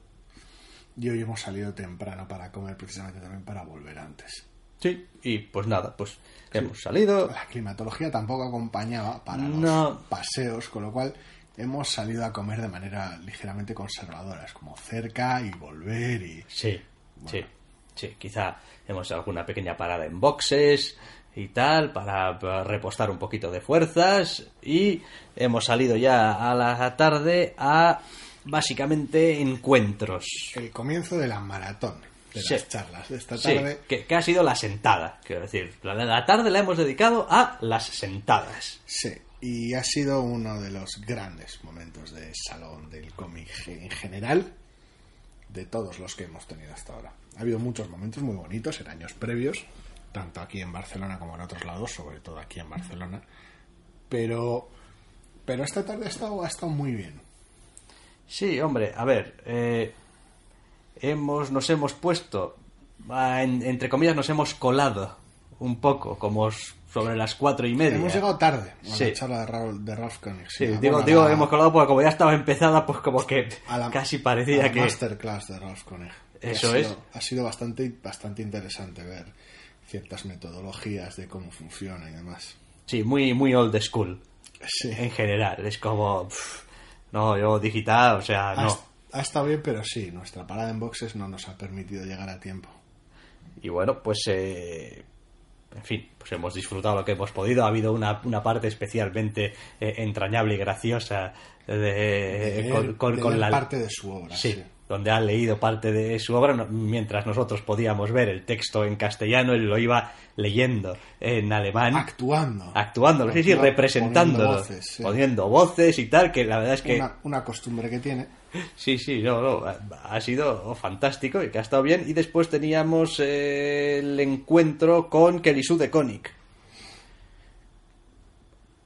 Speaker 2: Y hoy hemos salido temprano para comer precisamente también para volver antes.
Speaker 1: Sí, y pues nada, pues hemos salido,
Speaker 2: La climatología tampoco acompañaba para
Speaker 1: No.
Speaker 2: los paseos, con lo cual hemos salido a comer de manera ligeramente conservadora, es como cerca y volver y...
Speaker 1: sí, sí, sí, quizá hemos hecho alguna pequeña parada en boxes y tal, para, para repostar un poquito de fuerzas, y hemos salido ya a la tarde a básicamente encuentros.
Speaker 2: El comienzo de la maratón de
Speaker 1: Sí.
Speaker 2: las charlas de esta
Speaker 1: Sí,
Speaker 2: tarde.
Speaker 1: que, que ha sido la sentada, quiero decir. La, la tarde la hemos dedicado a las sentadas.
Speaker 2: Sí, y ha sido uno de los grandes momentos de salón del cómic en general, de todos los que hemos tenido hasta ahora. Ha habido muchos momentos muy bonitos en años previos, tanto aquí en Barcelona como en otros lados, sobre todo aquí en Barcelona, pero, pero esta tarde ha estado, ha estado muy bien.
Speaker 1: Sí, hombre, a ver, eh, hemos, nos hemos puesto, en- entre comillas, nos hemos colado un poco, como sobre las cuatro y media.
Speaker 2: Hemos llegado tarde a
Speaker 1: Sí.
Speaker 2: la charla de Ralph, de Ralph Koenig.
Speaker 1: Sí,
Speaker 2: a-
Speaker 1: digo,
Speaker 2: a
Speaker 1: digo
Speaker 2: la-
Speaker 1: hemos colado porque como ya estaba empezada, pues como que
Speaker 2: a la-
Speaker 1: casi
Speaker 2: a
Speaker 1: parecía
Speaker 2: la
Speaker 1: que...
Speaker 2: masterclass de Ralph Koenig.
Speaker 1: Eso
Speaker 2: ha
Speaker 1: es.
Speaker 2: sido- Ha sido bastante, bastante interesante ver ciertas metodologías de cómo funciona y demás.
Speaker 1: Sí, muy, muy old school,
Speaker 2: Sí.
Speaker 1: en general. Es como... pff, no, yo digital, o sea, no.
Speaker 2: Ha estado bien, pero sí, nuestra parada en boxes no nos ha permitido llegar a tiempo.
Speaker 1: Y bueno, pues eh, en fin, pues hemos disfrutado lo que hemos podido. Ha habido una, una parte especialmente eh, entrañable y graciosa de,
Speaker 2: De
Speaker 1: Eh, con,
Speaker 2: leer-
Speaker 1: con-
Speaker 2: de
Speaker 1: con
Speaker 2: leer
Speaker 1: la
Speaker 2: parte de su obra.
Speaker 1: sí,
Speaker 2: Sí.
Speaker 1: donde ha leído parte de su obra no- mientras nosotros podíamos ver el texto en castellano él lo iba leyendo en alemán
Speaker 2: Actuando.
Speaker 1: actuándolo sí sí
Speaker 2: Actua-
Speaker 1: representándolo
Speaker 2: poniendo voces, sí.
Speaker 1: poniendo voces y tal que la verdad es que
Speaker 2: Una, una costumbre que tiene.
Speaker 1: Sí, sí, no, no, ha- sido fantástico y que ha estado bien. Y después teníamos eh, el encuentro con Kelisu de Konik.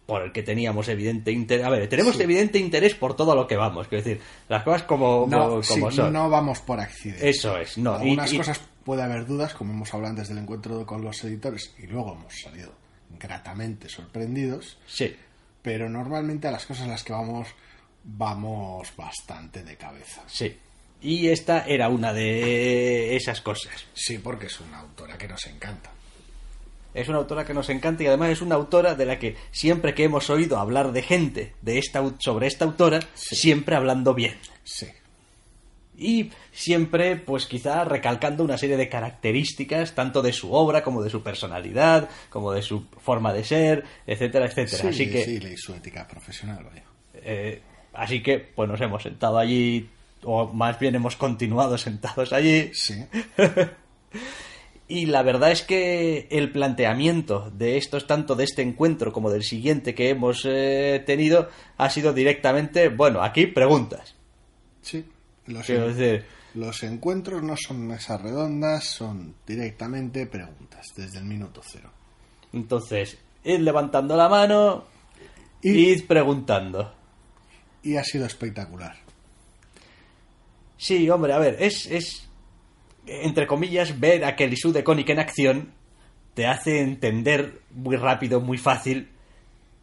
Speaker 1: por el que teníamos evidente interés. A ver, tenemos
Speaker 2: Sí.
Speaker 1: evidente interés por todo lo que vamos. Quiero decir, las cosas como,
Speaker 2: No,
Speaker 1: como
Speaker 2: sí,
Speaker 1: son.
Speaker 2: no vamos por accidente.
Speaker 1: Eso es, no.
Speaker 2: Algunas
Speaker 1: y-
Speaker 2: cosas puede haber dudas, como hemos hablado antes del encuentro con los editores, y luego hemos salido gratamente sorprendidos,
Speaker 1: Sí.
Speaker 2: pero normalmente a las cosas a las que vamos, vamos bastante de cabeza.
Speaker 1: Sí. Y esta era una de esas cosas.
Speaker 2: Sí, porque es una autora que nos encanta.
Speaker 1: Es una autora que nos encanta y además es una autora de la que siempre que hemos oído hablar de gente de esta, sobre esta autora,
Speaker 2: Sí.
Speaker 1: siempre hablando bien.
Speaker 2: Sí,
Speaker 1: Y siempre, pues quizá recalcando una serie de características, tanto de su obra como de su personalidad, como de su forma de ser, etcétera, etcétera.
Speaker 2: sí,
Speaker 1: así que,
Speaker 2: sí, y su ética profesional, vaya.
Speaker 1: eh, así que, pues nos hemos sentado allí, o más bien hemos continuado sentados allí,
Speaker 2: Sí, (laughs)
Speaker 1: Y la verdad es que el planteamiento de estos, tanto de este encuentro como del siguiente que hemos eh, tenido, ha sido directamente, bueno, aquí preguntas.
Speaker 2: sí. Los,
Speaker 1: Quiero decir,
Speaker 2: los encuentros no son mesas redondas, son directamente preguntas, desde el minuto cero.
Speaker 1: entonces, id levantando la mano,
Speaker 2: Y-
Speaker 1: id preguntando.
Speaker 2: Y ha sido espectacular.
Speaker 1: Sí, hombre, a ver, es, es entre comillas, ver a Kelly Sue de Koenig en acción te hace entender muy rápido, muy fácil,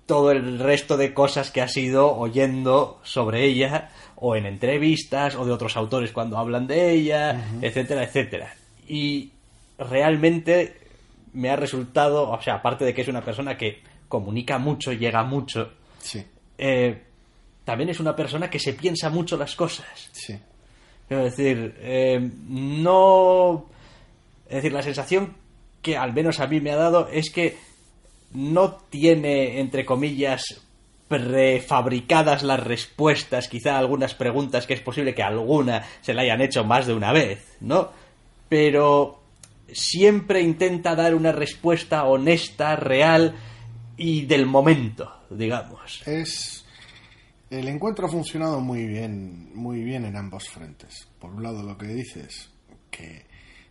Speaker 1: todo el resto de cosas que has ido oyendo sobre ella, o en entrevistas, o de otros autores cuando hablan de ella, etcétera, etcétera. Y realmente me ha resultado, o sea, aparte de que es una persona que comunica mucho, llega mucho,
Speaker 2: Sí,
Speaker 1: eh, también es una persona que se piensa mucho las cosas.
Speaker 2: sí.
Speaker 1: Quiero decir, eh, no. Es decir, la sensación que al menos a mí me ha dado es que no tiene, entre comillas, prefabricadas las respuestas, quizá a algunas preguntas que es posible que alguna se la hayan hecho más de una vez, ¿no? Pero siempre intenta dar una respuesta honesta, real y del momento, digamos.
Speaker 2: Es el encuentro ha funcionado muy bien, muy bien en ambos frentes. Por un lado, lo que dices, que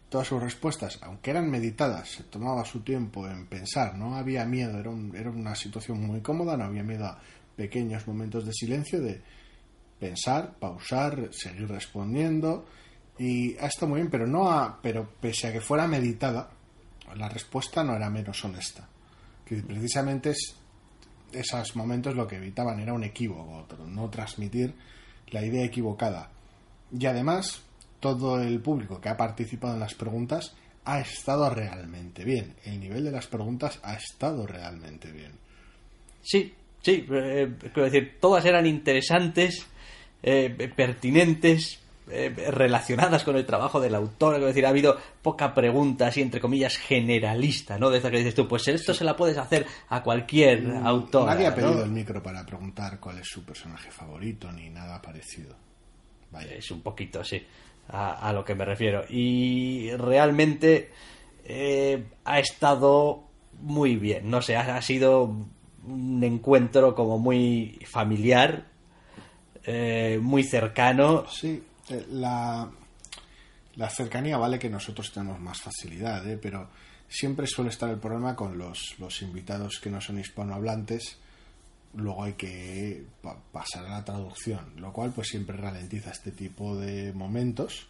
Speaker 2: todas sus respuestas, aunque eran meditadas, se tomaba su tiempo en pensar, no había miedo, era, un- era una situación muy cómoda, no había miedo a pequeños momentos de silencio, de pensar, pausar, seguir respondiendo, y ha estado muy bien, pero no ha, pero pese a que fuera meditada, la respuesta no era menos honesta. Que precisamente es esos momentos lo que evitaban era un equívoco, no transmitir la idea equivocada. Y además, todo el público que ha participado en las preguntas ha estado realmente bien. El nivel de las preguntas ha estado realmente bien.
Speaker 1: Sí, sí, eh, quiero decir, todas eran interesantes, eh, pertinentes, eh, relacionadas con el trabajo del autor. Quiero decir, ha habido poca pregunta, así entre comillas, generalista, ¿no? De esa que dices tú, pues esto se la puedes hacer a cualquier autor.
Speaker 2: Mm, Nadie ha pedido el micro para preguntar cuál es su personaje favorito ni nada parecido. Vaya.
Speaker 1: Es un poquito, sí, a, a lo que me refiero. Y realmente eh, ha estado muy bien, no sé, ha, ha sido un encuentro como muy familiar, eh, muy cercano.
Speaker 2: Sí, la, la cercanía vale que nosotros tenemos más facilidad, ¿eh? pero siempre suele estar el problema con los, los invitados que no son hispanohablantes. Luego hay que pa- pasar a la traducción, lo cual pues siempre ralentiza este tipo de momentos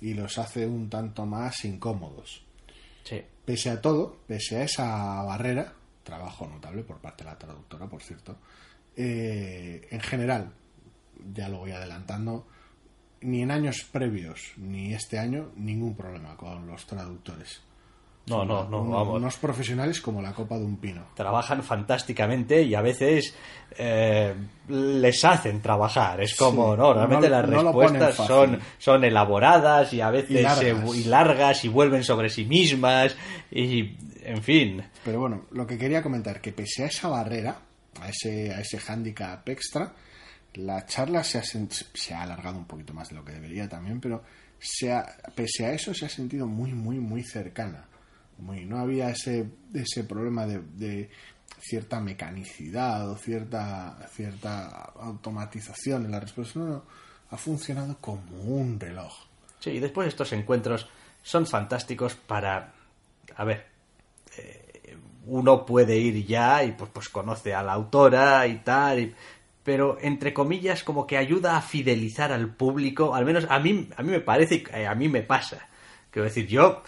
Speaker 2: y los hace un tanto más incómodos.
Speaker 1: Sí.
Speaker 2: Pese a todo, pese a esa barrera, trabajo notable por parte de la traductora, por cierto, eh, en general, ya lo voy adelantando, ni en años previos, ni este año, ningún problema con los traductores.
Speaker 1: No, no, no,
Speaker 2: Uno-
Speaker 1: vamos.
Speaker 2: Unos profesionales como la copa de un pino.
Speaker 1: Trabajan fantásticamente y a veces eh, les hacen trabajar. Es como,
Speaker 2: Sí,
Speaker 1: no, realmente
Speaker 2: no-
Speaker 1: las
Speaker 2: no
Speaker 1: respuestas son, son elaboradas y a veces
Speaker 2: Y largas.
Speaker 1: se- y largas y vuelven sobre sí mismas y, en fin.
Speaker 2: Pero bueno, lo que quería comentar, que pese a esa barrera, a ese, a ese hándicap extra, la charla se ha, se ha alargado un poquito más de lo que debería también, pero se ha- pese a eso se ha sentido muy, muy, muy cercana. Muy, no había ese, ese problema de, de cierta mecanicidad o cierta, cierta automatización en la respuesta. No, no, ha funcionado como un reloj.
Speaker 1: Sí, y después estos encuentros son fantásticos para, a ver, eh, uno puede ir ya y pues, pues conoce a la autora y tal, pero entre comillas como que ayuda a fidelizar al público, al menos a mí, a mí me parece, eh, a mí me pasa. Quiero decir, yo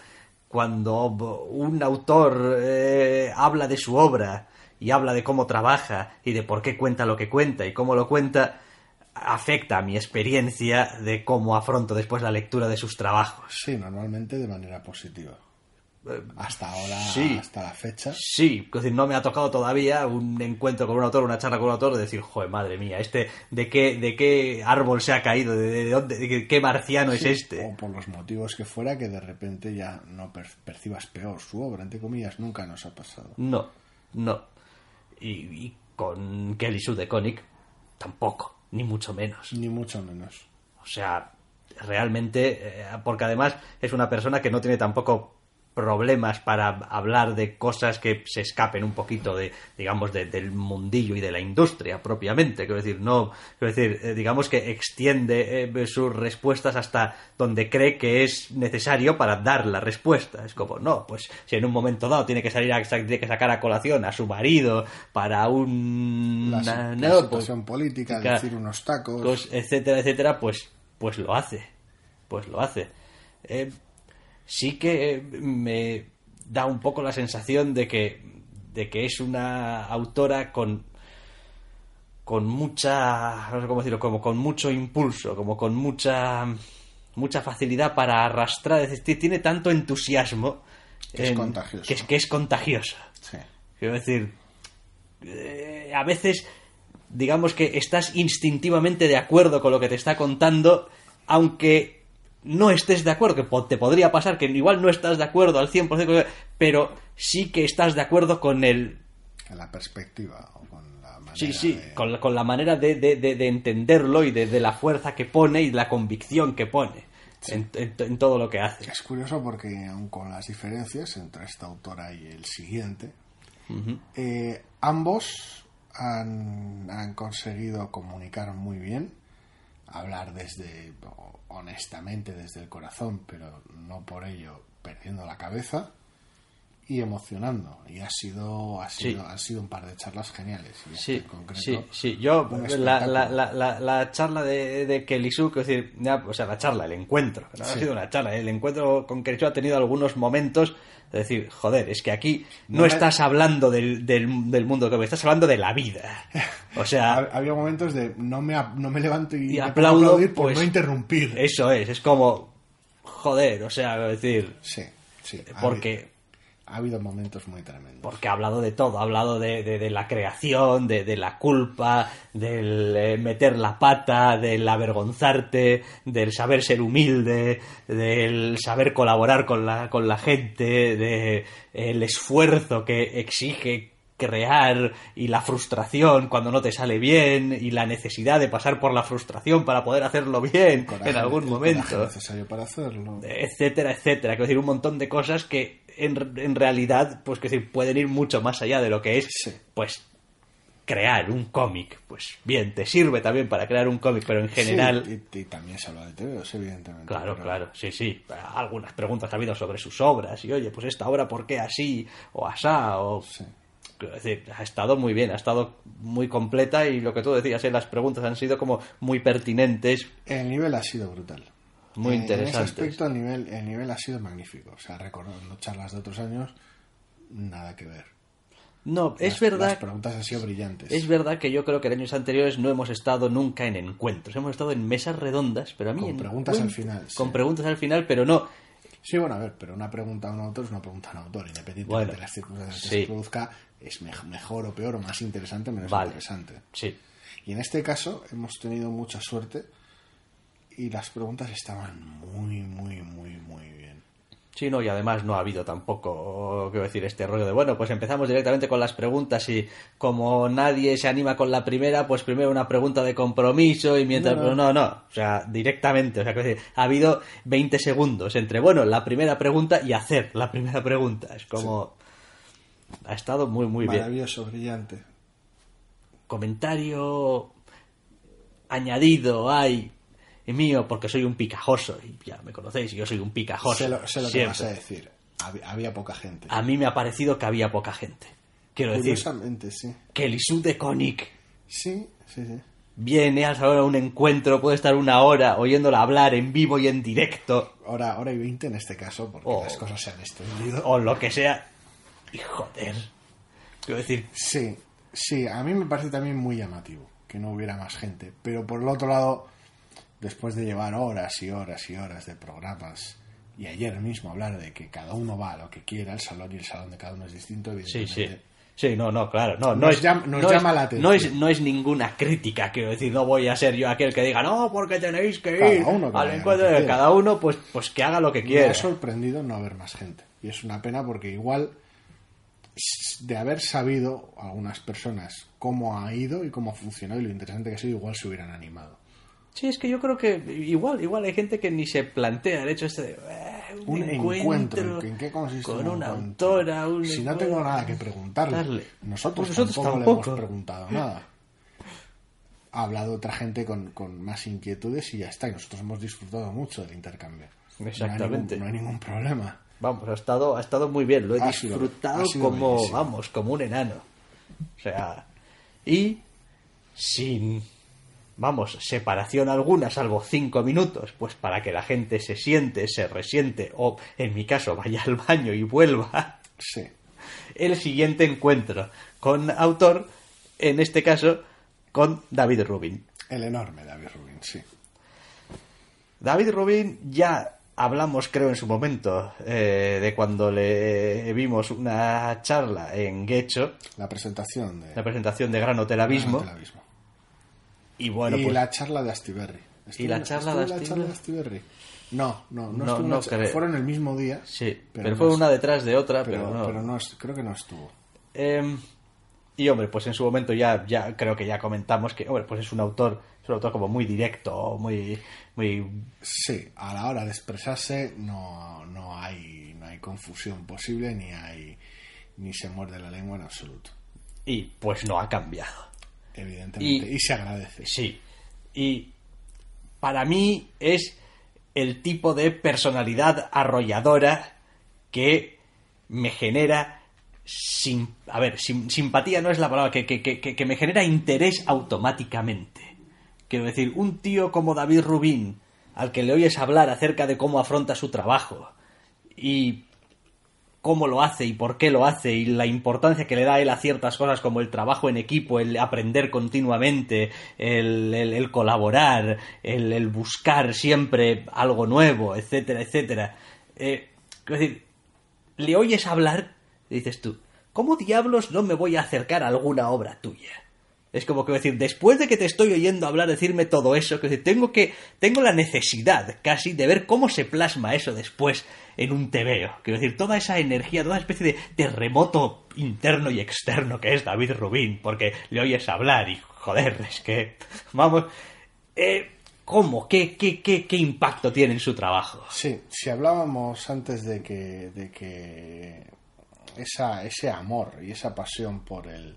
Speaker 1: cuando un autor eh, habla de su obra y habla de cómo trabaja y de por qué cuenta lo que cuenta y cómo lo cuenta, afecta a mi experiencia de cómo afronto después la lectura de sus trabajos.
Speaker 2: Sí, normalmente de manera positiva. Hasta ahora,
Speaker 1: sí.
Speaker 2: hasta la fecha.
Speaker 1: Sí, es decir, no me ha tocado todavía un encuentro con un autor, una charla con un autor, de decir, joder, madre mía, este, ¿de qué, de qué árbol se ha caído? ¿De, de dónde, de qué- marciano es este?
Speaker 2: O por los motivos que fuera, que de repente ya no per- percibas peor su obra, entre comillas, nunca nos ha pasado.
Speaker 1: No, no. Y, y con Kelly Sue de Koenig, tampoco, ni mucho menos.
Speaker 2: Ni mucho menos.
Speaker 1: O sea, realmente, eh, porque además es una persona que no tiene tampoco problemas para hablar de cosas que se escapen un poquito de, digamos, de- del mundillo y de la industria propiamente. Quiero decir, no, quiero decir, eh, digamos que extiende eh, sus respuestas hasta donde cree que es necesario para dar la respuesta. Es como, no, pues si en un momento dado tiene que salir a, tiene que sacar a colación a su marido para un...
Speaker 2: La, si- la
Speaker 1: no, pues,
Speaker 2: situación política,
Speaker 1: política,
Speaker 2: decir unos tacos.
Speaker 1: cos- etcétera, etcétera, pues, pues lo hace. Pues lo hace. Eh, sí que me da un poco la sensación de que, de que es una autora con con mucha no sé cómo decirlo como con mucho impulso como con mucha mucha facilidad para arrastrar es decir tiene tanto entusiasmo
Speaker 2: Que es contagioso.
Speaker 1: que es, que es contagiosa
Speaker 2: Sí.
Speaker 1: Quiero decir, eh, a veces, digamos que estás instintivamente de acuerdo con lo que te está contando, aunque no estés de acuerdo, que te podría pasar que igual no estás de acuerdo al 100%, con lo que- pero sí que estás de acuerdo con el...
Speaker 2: La perspectiva o con la manera
Speaker 1: Sí, sí,
Speaker 2: de-
Speaker 1: con la, con la manera de, de- de- de entenderlo y de, de la fuerza que pone y la convicción que pone en, en- en todo lo que hace.
Speaker 2: Es curioso porque, aun con las diferencias entre esta autora y el siguiente, eh, ambos han, han conseguido comunicar muy bien, hablar desde, honestamente, desde el corazón, pero no por ello perdiendo la cabeza y emocionando. Y ha sido, ha sido,
Speaker 1: Sí.
Speaker 2: han sido un par de charlas geniales. Y esta
Speaker 1: Sí,
Speaker 2: en concreto,
Speaker 1: sí, sí. Yo, la, la, la, la, la charla de, de Kelisu, que es decir, ya, o sea, la charla, el encuentro, ha sido una charla, el encuentro con Kelisu ha tenido algunos momentos de decir, joder, es que aquí no,
Speaker 2: No me-
Speaker 1: estás hablando del, del, del mundo que me estás hablando de la vida. O sea, (laughs)
Speaker 2: Ha- Había momentos de no me, no me levanto y,
Speaker 1: Y
Speaker 2: me
Speaker 1: aplaudo,
Speaker 2: aplaudir por
Speaker 1: pues,
Speaker 2: no interrumpir.
Speaker 1: eso es, es como, joder, o sea, es decir,
Speaker 2: Sí, sí.
Speaker 1: porque...
Speaker 2: ha habido momentos muy tremendos.
Speaker 1: Porque ha hablado de todo, ha hablado de, de- de la creación, de, de la culpa, del eh, meter la pata, del avergonzarte, del saber ser humilde, del saber colaborar con la, con la gente, de el esfuerzo que exige crear y la frustración cuando no te sale bien y la necesidad de pasar por la frustración para poder hacerlo bien
Speaker 2: Coraje-
Speaker 1: en algún momento
Speaker 2: necesario para hacerlo.
Speaker 1: etcétera, etcétera. Quiero decir, un montón de cosas que en, en realidad, pues que decir, pueden ir mucho más allá de lo que es,
Speaker 2: Sí.
Speaker 1: pues, crear un cómic. Pues bien, te sirve también para crear un cómic, pero en general...
Speaker 2: Sí, y, y también se habla de TVOs, evidentemente.
Speaker 1: Claro,
Speaker 2: pero-
Speaker 1: claro, sí, sí. Algunas preguntas ha habido sobre sus obras y, oye, pues esta obra, ¿por qué así? O asá, o...
Speaker 2: Sí.
Speaker 1: Quiero decir, ha estado muy bien, ha estado muy completa y lo que tú decías, ¿eh? las preguntas han sido como muy pertinentes,
Speaker 2: El nivel ha sido brutal.
Speaker 1: Muy
Speaker 2: Eh,
Speaker 1: interesantes.
Speaker 2: En ese aspecto el nivel, el nivel ha sido magnífico. O sea, recordando charlas de otros años, nada que ver.
Speaker 1: No, es
Speaker 2: Las-
Speaker 1: verdad
Speaker 2: Las preguntas han sido brillantes.
Speaker 1: Es verdad que yo creo que en años anteriores no hemos estado nunca en encuentros. Hemos estado en mesas redondas, pero a mí
Speaker 2: Con
Speaker 1: en
Speaker 2: preguntas al final, sí.
Speaker 1: Con preguntas al final, pero no.
Speaker 2: Sí, bueno, a ver, pero una pregunta a un autor es una pregunta a un autor, independientemente
Speaker 1: Bueno,
Speaker 2: de las circunstancias que
Speaker 1: sí.
Speaker 2: se produzca, es mej- mejor o peor, o más interesante o menos
Speaker 1: Vale.
Speaker 2: interesante.
Speaker 1: Sí.
Speaker 2: Y en este caso hemos tenido mucha suerte y las preguntas estaban muy, muy, muy, muy bien.
Speaker 1: Sí, no, y además no ha habido tampoco, quiero decir, este rollo de, bueno, pues empezamos directamente con las preguntas y como nadie se anima con la primera, pues primero una pregunta de compromiso y mientras...
Speaker 2: No,
Speaker 1: No,
Speaker 2: no.
Speaker 1: no, o sea, directamente, o sea, decir, ha habido 20 segundos entre, bueno, la primera pregunta y hacer la primera pregunta. Es como... Ha estado muy, muy bien.
Speaker 2: Maravilloso, brillante.
Speaker 1: comentario añadido hay mío porque soy un picajoso y ya me conocéis yo soy un picajoso
Speaker 2: sé lo, sé lo que vas a decir. hab- había poca gente.
Speaker 1: A mí me ha parecido que había poca gente. Quiero decir,
Speaker 2: Curiosamente, sí.
Speaker 1: que el Isu de Konik
Speaker 2: Sí, sí, sí.
Speaker 1: viene a saber a un encuentro, puede estar una hora oyéndola hablar en vivo y en directo,
Speaker 2: Hora, hora y veinte en este caso, porque
Speaker 1: Oh.
Speaker 2: las cosas se han extendido.
Speaker 1: o lo que sea. Y joder. Quiero decir,
Speaker 2: Sí, sí, a mí me parece también muy llamativo que no hubiera más gente. Pero por el otro lado, después de llevar horas y horas y horas de programas, y ayer mismo hablar de que cada uno va a lo que quiera, el salón y el salón de cada uno es distinto,
Speaker 1: sí,
Speaker 2: evidentemente.
Speaker 1: sí. Sí, no, no, claro, no, no
Speaker 2: Nos
Speaker 1: es,
Speaker 2: llama- nos
Speaker 1: no
Speaker 2: llama
Speaker 1: es-
Speaker 2: la atención.
Speaker 1: No es, no es ninguna crítica, quiero decir, no voy a ser yo aquel que diga, no, porque tenéis que
Speaker 2: Cada
Speaker 1: ir
Speaker 2: uno que
Speaker 1: al encuentro de
Speaker 2: quiera".
Speaker 1: cada uno, pues, pues que haga lo que
Speaker 2: Me
Speaker 1: quiera.
Speaker 2: ha sorprendido no haber más gente. Y es una pena porque igual de haber sabido algunas personas cómo ha ido y cómo ha funcionado y lo interesante que ha sido, igual se hubieran animado.
Speaker 1: Sí, es que yo creo que igual, igual hay gente que ni se plantea el hecho este de eh,
Speaker 2: Un encuentro, ¿en qué consiste
Speaker 1: con
Speaker 2: un
Speaker 1: una
Speaker 2: encuentro?
Speaker 1: autora, un
Speaker 2: Si no tengo nada que preguntarle,
Speaker 1: Darle.
Speaker 2: nosotros,
Speaker 1: Pues nosotros
Speaker 2: tampoco, le hemos preguntado nada. Ha hablado otra gente con, con más inquietudes y ya está. Y nosotros hemos disfrutado mucho del intercambio.
Speaker 1: Exactamente.
Speaker 2: No hay ningún, no hay ningún problema.
Speaker 1: Vamos, ha estado, ha estado muy bien, lo he
Speaker 2: Ha
Speaker 1: disfrutado
Speaker 2: sido
Speaker 1: como,
Speaker 2: bellísimo.
Speaker 1: vamos, como un enano. O sea, y sin, vamos, separación alguna, salvo cinco minutos, pues para que la gente se siente, se resiente, o en mi caso vaya al baño y vuelva,
Speaker 2: Sí.
Speaker 1: el siguiente encuentro con autor, en este caso, con David Rubin.
Speaker 2: El enorme David Rubin, sí.
Speaker 1: David Rubin ya hablamos, creo, en su momento, eh, de cuando le vimos una charla en Guecho,
Speaker 2: La presentación de
Speaker 1: la presentación de Gran Hotel Abismo.
Speaker 2: Gran Hotel Abismo.
Speaker 1: Y bueno,
Speaker 2: y
Speaker 1: pues
Speaker 2: la charla de Astiberri.
Speaker 1: ¿Y la
Speaker 2: ¿Estuvo-
Speaker 1: charla de
Speaker 2: la
Speaker 1: Astiberri?
Speaker 2: charla de Astiberri? No, no, no,
Speaker 1: No,
Speaker 2: estuvo
Speaker 1: no
Speaker 2: la cha-
Speaker 1: creo.
Speaker 2: Fueron el mismo día.
Speaker 1: sí, pero,
Speaker 2: pero
Speaker 1: fue
Speaker 2: no
Speaker 1: una detrás de otra, pero,
Speaker 2: Pero,
Speaker 1: no.
Speaker 2: pero no es- creo que no estuvo.
Speaker 1: Em, y hombre, pues en su momento ya, ya creo que ya comentamos que, hombre, pues es un autor, es un autor como muy directo, muy, muy
Speaker 2: Sí, a la hora de expresarse no, no hay no hay confusión posible ni hay ni se muerde la lengua en absoluto,
Speaker 1: y pues no ha cambiado.
Speaker 2: Evidentemente,
Speaker 1: Y-
Speaker 2: y, se agradece.
Speaker 1: Sí. Y para mí es el tipo de personalidad arrolladora que me genera sim- a ver, sim- simpatía no es la palabra, que, que- que- que me genera interés automáticamente. Quiero decir, un tío como David Rubin, al que le oyes hablar acerca de cómo afronta su trabajo y cómo lo hace y por qué lo hace y la importancia que le da él a ciertas cosas como el trabajo en equipo, el aprender continuamente, el, colaborar, el, buscar siempre algo nuevo, etcétera, etcétera. Eh, quiero decir, le oyes hablar dices tú, ¿cómo diablos no me voy a acercar a alguna obra tuya? Es como que decir, después de que te estoy oyendo hablar, decirme todo eso, que tengo que, tengo la necesidad casi de ver cómo se plasma eso después en un tebeo. Quiero decir, toda esa energía, toda especie de terremoto interno y externo que es David Rubin, porque le oyes hablar y joder, es que, vamos, eh, ¿cómo? ¿Qué, qué, qué, qué impacto tiene en su trabajo?
Speaker 2: Sí, si hablábamos antes de que, de que esa, ese amor y esa pasión por el,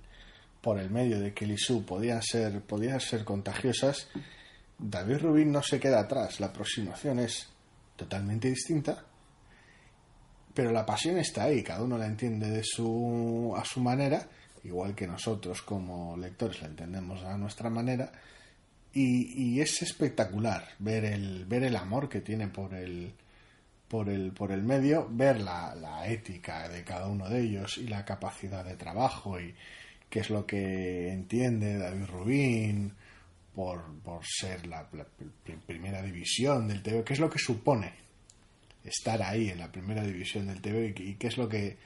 Speaker 2: por el medio de Kelisú podían ser, podían ser contagiosas, David Rubin no se queda atrás. La aproximación es totalmente distinta, pero la pasión está ahí, cada uno la entiende de su, a su manera, igual que nosotros como lectores la entendemos a nuestra manera, y, es espectacular ver el, ver el amor que tiene por el, por el, por el medio, ver la, la ética de cada uno de ellos y la capacidad de trabajo y qué es lo que entiende David Rubín por, por ser la, la pr- primera división del TV, qué es lo que supone estar ahí en la primera división del TV y, qué- es lo que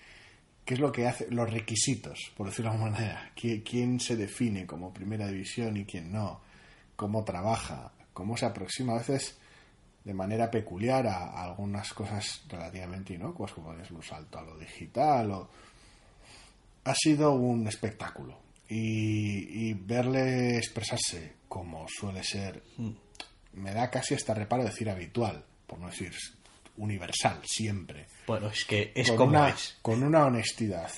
Speaker 2: qué es lo que hace los requisitos por decirlo de alguna manera. ¿Qui- quién se define como primera división y quién no cómo trabaja cómo se aproxima a veces de manera peculiar a, a algunas cosas relativamente inocuas como es un salto a lo digital o ha sido un espectáculo y, y verle expresarse como suele ser me da casi hasta reparo decir habitual por no decir universal siempre
Speaker 1: Bueno, es que es
Speaker 2: con
Speaker 1: como
Speaker 2: una,
Speaker 1: es.
Speaker 2: con una honestidad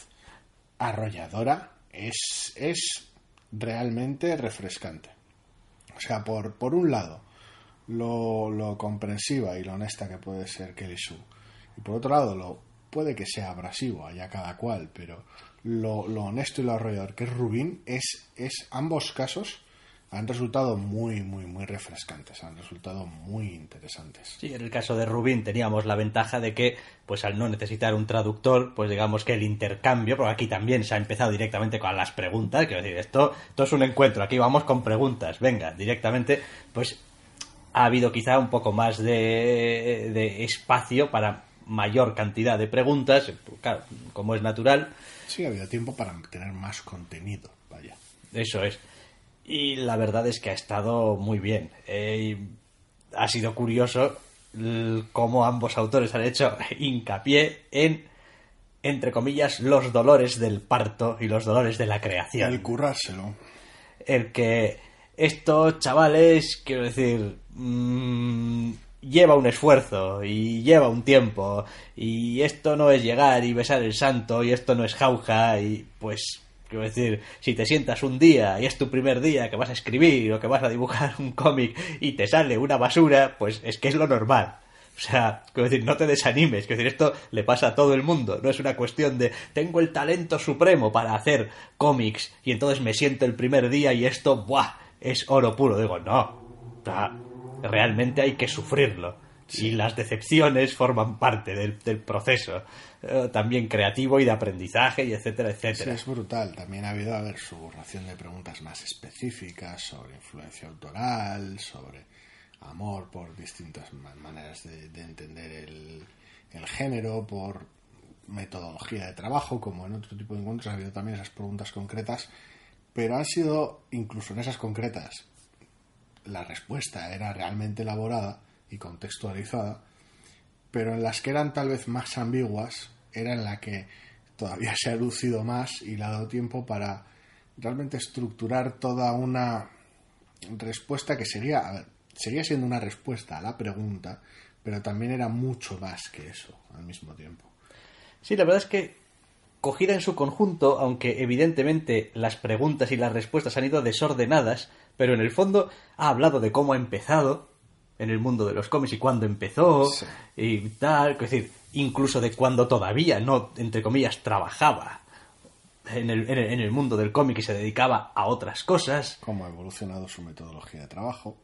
Speaker 2: arrolladora es, es realmente refrescante. O sea, por, por un lado, lo, lo comprensiva y lo honesta que puede ser Kelly Sue, y por otro lado, lo puede que sea abrasivo allá cada cual, pero lo, honesto y lo arrollador que es Rubín es, es ambos casos han resultado muy, muy, muy refrescantes, han resultado muy interesantes.
Speaker 1: Sí, en el caso de Rubín teníamos la ventaja de que, pues al no necesitar un traductor, pues digamos que el intercambio, porque aquí también se ha empezado directamente con las preguntas, quiero decir, esto, esto es un encuentro, aquí vamos con preguntas, venga, directamente, pues ha habido quizá un poco más de, de espacio para mayor cantidad de preguntas, claro, como es natural.
Speaker 2: Sí, ha habido tiempo para tener más contenido, vaya.
Speaker 1: Eso es. Y la verdad es que ha estado muy bien. Eh, ha sido curioso cómo ambos autores han hecho (laughs) hincapié en, entre comillas, los dolores del parto y los dolores de la creación.
Speaker 2: El currárselo.
Speaker 1: El que estos chavales, quiero decir, mmm, lleva un esfuerzo y lleva un tiempo y esto no es llegar y besar el santo y esto no es jauja y pues Quiero decir, si te sientas un día y es tu primer día que vas a escribir o que vas a dibujar un cómic y te sale una basura, pues es que es lo normal. O sea, quiero decir, no te desanimes. Quiero decir, esto le pasa a todo el mundo. No es una cuestión de tengo el talento supremo para hacer cómics y entonces me siento el primer día y esto, ¡buah! es oro puro. Digo, no. Realmente hay que sufrirlo. Y las decepciones forman parte del, del proceso. Eh, también creativo y de aprendizaje y etcétera, etcétera.
Speaker 2: Sí, es brutal. También ha habido a ver su ración de preguntas más específicas sobre influencia autoral, sobre amor por distintas maneras de, entender el, el, género, por metodología de trabajo, como en otro tipo de encuentros ha habido también esas preguntas concretas, pero han sido, incluso en esas concretas, la respuesta era realmente elaborada y contextualizada pero en las que eran tal vez más ambiguas, era en la que todavía se ha lucido más y le ha dado tiempo para realmente estructurar toda una respuesta que sería, ver, seguía siendo una respuesta a la pregunta, pero también era mucho más que eso al mismo tiempo.
Speaker 1: Sí, la verdad es que cogida en su conjunto, aunque evidentemente las preguntas y las respuestas han ido desordenadas, pero en el fondo ha hablado de cómo ha empezado, en el mundo de los cómics y cuándo empezó y tal, es decir, incluso de cuando todavía no, entre comillas, trabajaba en el, en el, mundo del cómic y se dedicaba a otras cosas.
Speaker 2: Cómo ha evolucionado su metodología de trabajo.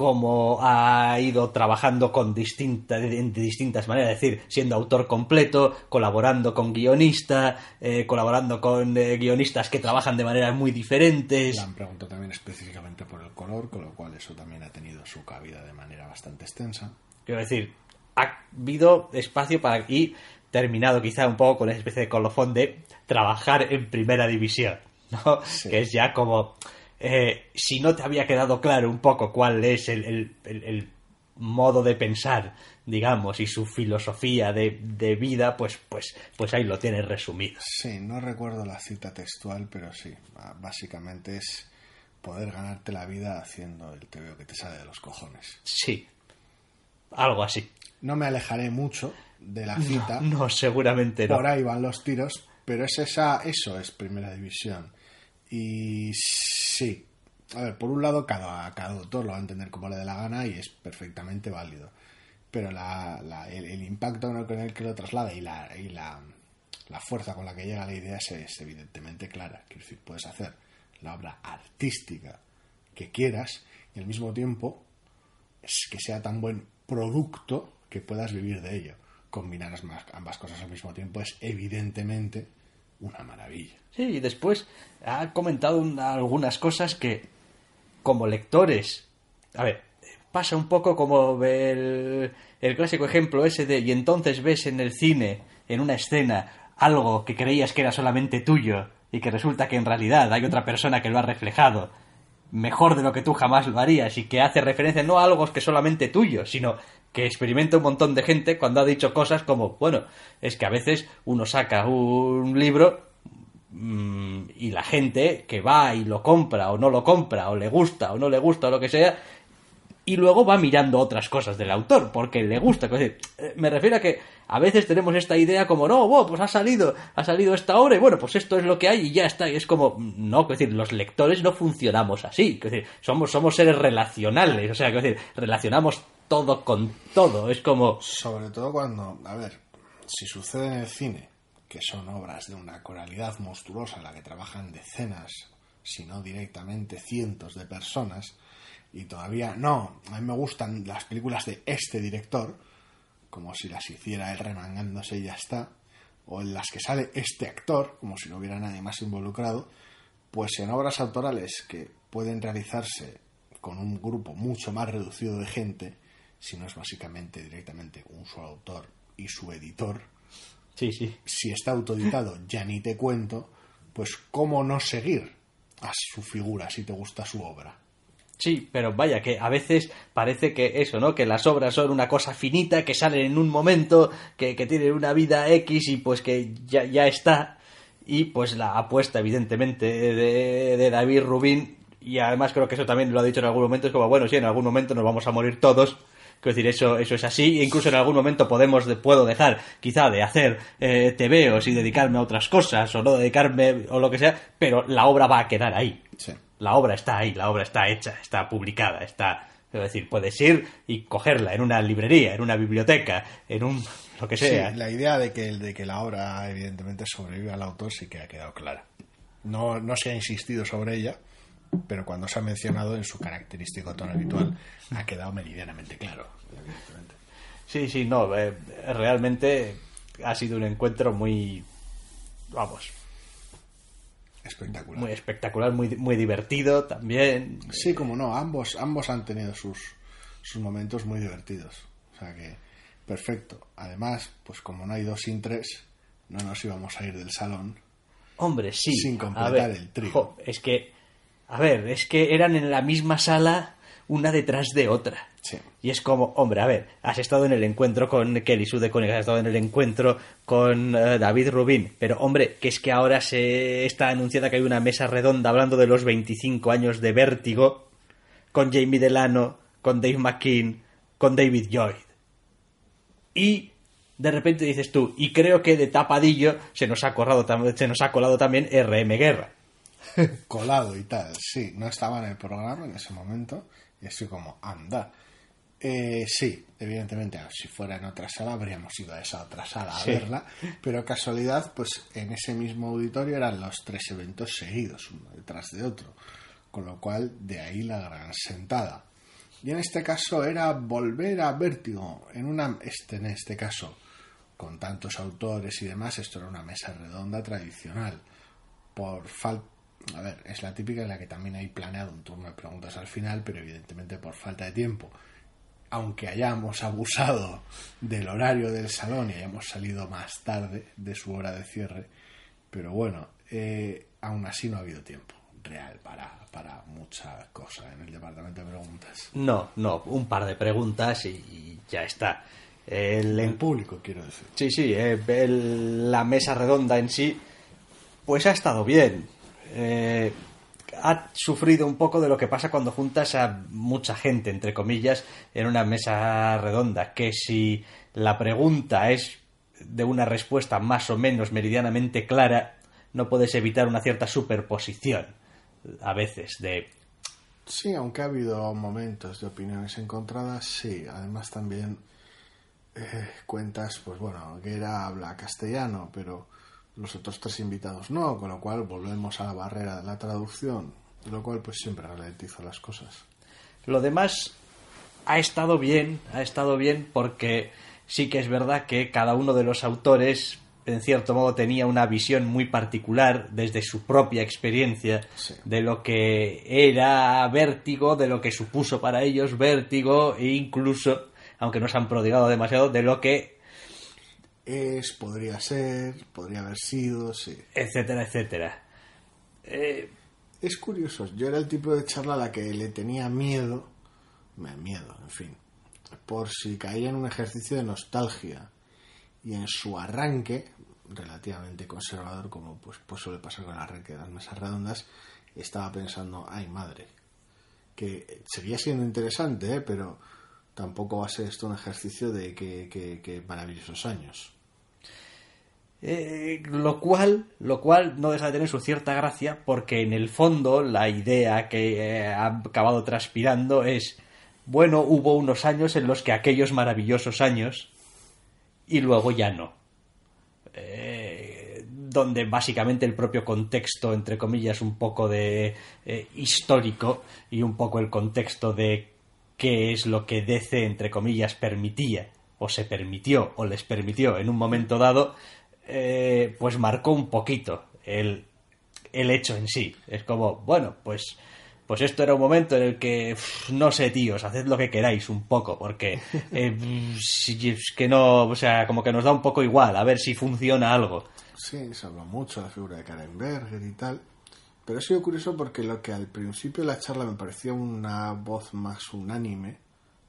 Speaker 1: Cómo ha ido trabajando con distintas de, distintas maneras, es decir, siendo autor completo, colaborando con guionistas, eh, colaborando con eh, guionistas que trabajan de maneras muy diferentes.
Speaker 2: Le han preguntado también específicamente por el color, con lo cual eso también ha tenido su cabida de manera bastante extensa.
Speaker 1: Quiero decir, ha habido espacio para y terminado quizá un poco con esa especie de colofón de trabajar en primera división, ¿no? Que es ya como eh, si no te había quedado claro un poco cuál es el, modo de pensar, digamos, y su filosofía de, vida, pues, pues, pues ahí lo tienes resumido.
Speaker 2: Sí, no recuerdo la cita textual, pero sí, básicamente es poder ganarte la vida haciendo el veo que te sale de los cojones.
Speaker 1: Sí, algo así.
Speaker 2: No me alejaré mucho de la cita.
Speaker 1: No, seguramente no.
Speaker 2: Por ahí van los tiros, pero es esa, eso es primera división. Y sí, a ver, por un lado cada, cada autor lo va a entender como le dé la gana y es perfectamente válido. Pero la, el, impacto con el que lo traslada y la, y la, la fuerza con la que llega la idea es, evidentemente clara. Decir, puedes hacer la obra artística que quieras y al mismo tiempo es que sea tan buen producto que puedas vivir de ello. Combinar ambas cosas al mismo tiempo es evidentemente una maravilla.
Speaker 1: Sí, y después ha comentado algunas cosas que, como lectores, a ver, pasa un poco como el, el clásico ejemplo ese de y entonces ves en el cine, en una escena, algo que creías que era solamente tuyo y que resulta que en realidad hay otra persona que lo ha reflejado mejor de lo que tú jamás lo harías y que hace referencia no a algo que es solamente tuyo, sino que experimenta un montón de gente cuando ha dicho cosas como, bueno, es que a veces uno saca un libro mm, y la gente que va y lo compra o no lo compra o le gusta o no le gusta o lo que sea y luego va mirando otras cosas del autor porque le gusta. Eh, me refiero a que a veces tenemos esta idea como, no, pues ha salido, ha salido esta obra y bueno, pues esto es lo que hay y ya está. Y es como, no, decir, los lectores no funcionamos así. Somos, somos seres relacionales, o sea, es decir, relacionamos todo con todo. Es como.
Speaker 2: Sobre todo cuando, a ver, si sucede en el cine, que son obras de una coralidad monstruosa en la que trabajan decenas, si no directamente cientos de personas, y todavía no, a mí me gustan las películas de este director, como si las hiciera él remangándose y ya está, o en las que sale este actor, como si no hubiera nadie más involucrado, pues en obras autorales que pueden realizarse con un grupo mucho más reducido de gente, si no es básicamente directamente un solo autor y su editor,
Speaker 1: Sí, sí.
Speaker 2: si está autoeditado (laughs) ya ni te cuento, pues cómo no seguir a su figura si te gusta su obra.
Speaker 1: Sí, pero vaya, que a veces parece que eso, ¿no? Que las obras son una cosa finita, que salen en un momento, que, que tienen una vida X y pues que ya, ya está. Y pues la apuesta, evidentemente, de, de David Rubin, y además creo que eso también lo ha dicho en algún momento, es como, bueno, sí, en algún momento nos vamos a morir todos. Quiero decir, eso, eso es así. E incluso en algún momento podemos, de- puedo dejar, quizá, de hacer eh, TVOs y dedicarme a otras cosas, o no dedicarme, o lo que sea, pero la obra va a quedar ahí
Speaker 2: Sí.
Speaker 1: La obra está ahí, la obra está hecha, está publicada, está... Es decir, puedes ir y cogerla en una librería, en una biblioteca, en un... lo que
Speaker 2: Sí,
Speaker 1: sea.
Speaker 2: la idea de que, de que la obra evidentemente sobrevive al autor sí que ha quedado clara. No, no se ha insistido sobre ella, pero cuando se ha mencionado en su característico tono habitual ha quedado meridianamente claro. evidentemente.
Speaker 1: Sí, sí, no, eh, realmente ha sido un encuentro muy... vamos,
Speaker 2: Espectacular.
Speaker 1: muy espectacular, muy, muy divertido también.
Speaker 2: Sí, como no, ambos, ambos han tenido sus, sus momentos muy divertidos. O sea que, perfecto. Además, pues como no hay dos sin tres, no nos íbamos a ir del salón.
Speaker 1: Hombre, sí.
Speaker 2: Sin completar
Speaker 1: ver,
Speaker 2: el trío.
Speaker 1: jo, es que, a ver, es que eran en la misma sala una detrás de otra.
Speaker 2: Sí.
Speaker 1: Y es como, hombre, a ver, has estado en el encuentro con Kelly Sue de Koenig, has estado en el encuentro con eh, David Rubin, pero hombre, que es que ahora se está anunciada que hay una mesa redonda hablando de los 25 años de Vértigo, con Jamie Delano, con Dave McKean, con David Lloyd. Y de repente dices tú, y creo que de tapadillo se nos ha, corrado, se nos ha colado también RM Guerra. (laughs)
Speaker 2: colado y tal. Sí, no estaba en el programa en ese momento y estoy como, anda. Eh, sí, evidentemente, si fuera en otra sala habríamos ido a esa otra sala a verla, pero casualidad, pues en ese mismo auditorio eran los tres eventos seguidos, uno detrás de otro, con lo cual de ahí la gran sentada. Y en este caso era volver a Vértigo, en una, este, en este caso, con tantos autores y demás, esto era una mesa redonda tradicional por falta. A ver, es la típica en la que también hay planeado un turno de preguntas al final, pero evidentemente por falta de tiempo. Aunque hayamos abusado del horario del salón y hayamos salido más tarde de su hora de cierre, pero bueno, eh, aún así no ha habido tiempo real para, para mucha cosa en el departamento de preguntas.
Speaker 1: No, no, un par de preguntas y, y ya está. El,
Speaker 2: En público, quiero decir.
Speaker 1: Sí, sí, eh, el- la mesa redonda en sí, pues ha estado bien. Eh, ha sufrido un poco de lo que pasa cuando juntas a mucha gente, entre comillas, en una mesa redonda, que si la pregunta es de una respuesta más o menos meridianamente clara, no puedes evitar una cierta superposición, a veces, de
Speaker 2: Sí, aunque ha habido momentos de opiniones encontradas, sí. Además también eh, cuentas, pues bueno, Guerra habla castellano, pero los otros tres invitados no, con lo cual volvemos a la barrera de la traducción, lo cual pues siempre ralentiza las cosas.
Speaker 1: Lo demás ha estado bien, ha estado bien porque sí que es verdad que cada uno de los autores en cierto modo tenía una visión muy particular desde su propia experiencia
Speaker 2: Sí.
Speaker 1: de lo que era vértigo, de lo que supuso para ellos vértigo e incluso, aunque no se han prodigado demasiado, de lo que
Speaker 2: Es, podría ser, podría haber sido, sí.
Speaker 1: etcétera, etcétera. Eh,
Speaker 2: Es curioso, yo era el tipo de charla a la que le tenía miedo, me- miedo, en fin, por si caía en un ejercicio de nostalgia y en su arranque, relativamente conservador, como pues, pues suele pasar con el arranque de las mesas redondas, estaba pensando, ay madre, que seguía siendo interesante, ¿eh? pero tampoco va a ser esto un ejercicio de que, que, que maravillosos años.
Speaker 1: Eh, lo cual lo cual no deja de tener su cierta gracia porque en el fondo la idea que eh, ha acabado transpirando es bueno hubo unos años en los que aquellos maravillosos años y luego ya no. Eh, donde básicamente el propio contexto, entre comillas, un poco de eh, histórico y un poco el contexto de qué es lo que DC, entre comillas, permitía o se permitió o les permitió en un momento dado, eh, pues marcó un poquito el, el hecho en sí. Es como, bueno, pues pues esto era un momento en el que, no sé, tíos, haced lo que queráis un poco, porque (laughs) eh, es que no, o sea, como que nos da un poco igual, a ver si funciona algo.
Speaker 2: Sí, se habla mucho de la figura de Karen Berger y tal, pero ha sido curioso porque lo que al principio de la charla me parecía una voz más unánime,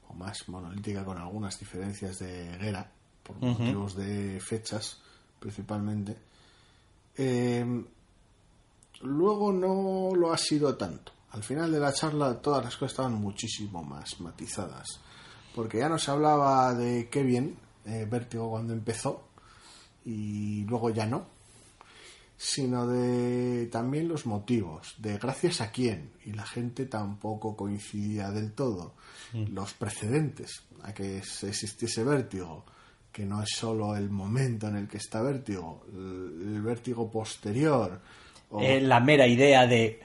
Speaker 2: o más monolítica con algunas diferencias de Guerra, por motivos de fechas principalmente, eh, luego no lo ha sido tanto al final de la charla todas las cosas estaban muchísimo más matizadas. Porque ya no se hablaba de qué bien eh, Vértigo cuando empezó y luego ya no, sino de también los motivos, de gracias a quién, y la gente tampoco coincidía del todo. Mm. Los precedentes a que existiese vértigo, que no es solo el momento en el que está vértigo, el, vértigo posterior.
Speaker 1: Eh, la mera idea de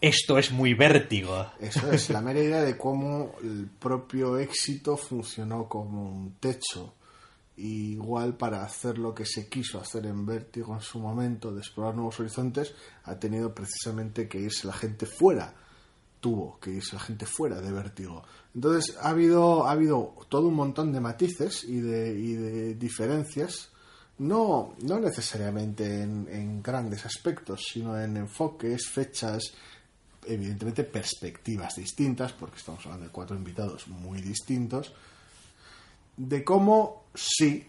Speaker 1: esto es muy vértigo.
Speaker 2: Eso es, la mera idea de (laughs) cómo el propio éxito funcionó como un techo. igual para hacer lo que se quiso hacer en vértigo en su momento, de explorar nuevos horizontes, ha tenido precisamente que irse la gente fuera. Tuvo que irse la gente fuera de vértigo. Entonces ha habido, ha habido todo un montón de matices y de, y de diferencias. No, no necesariamente en, grandes aspectos, sino en enfoques, fechas, evidentemente perspectivas distintas, porque estamos hablando de cuatro invitados muy distintos, de cómo sí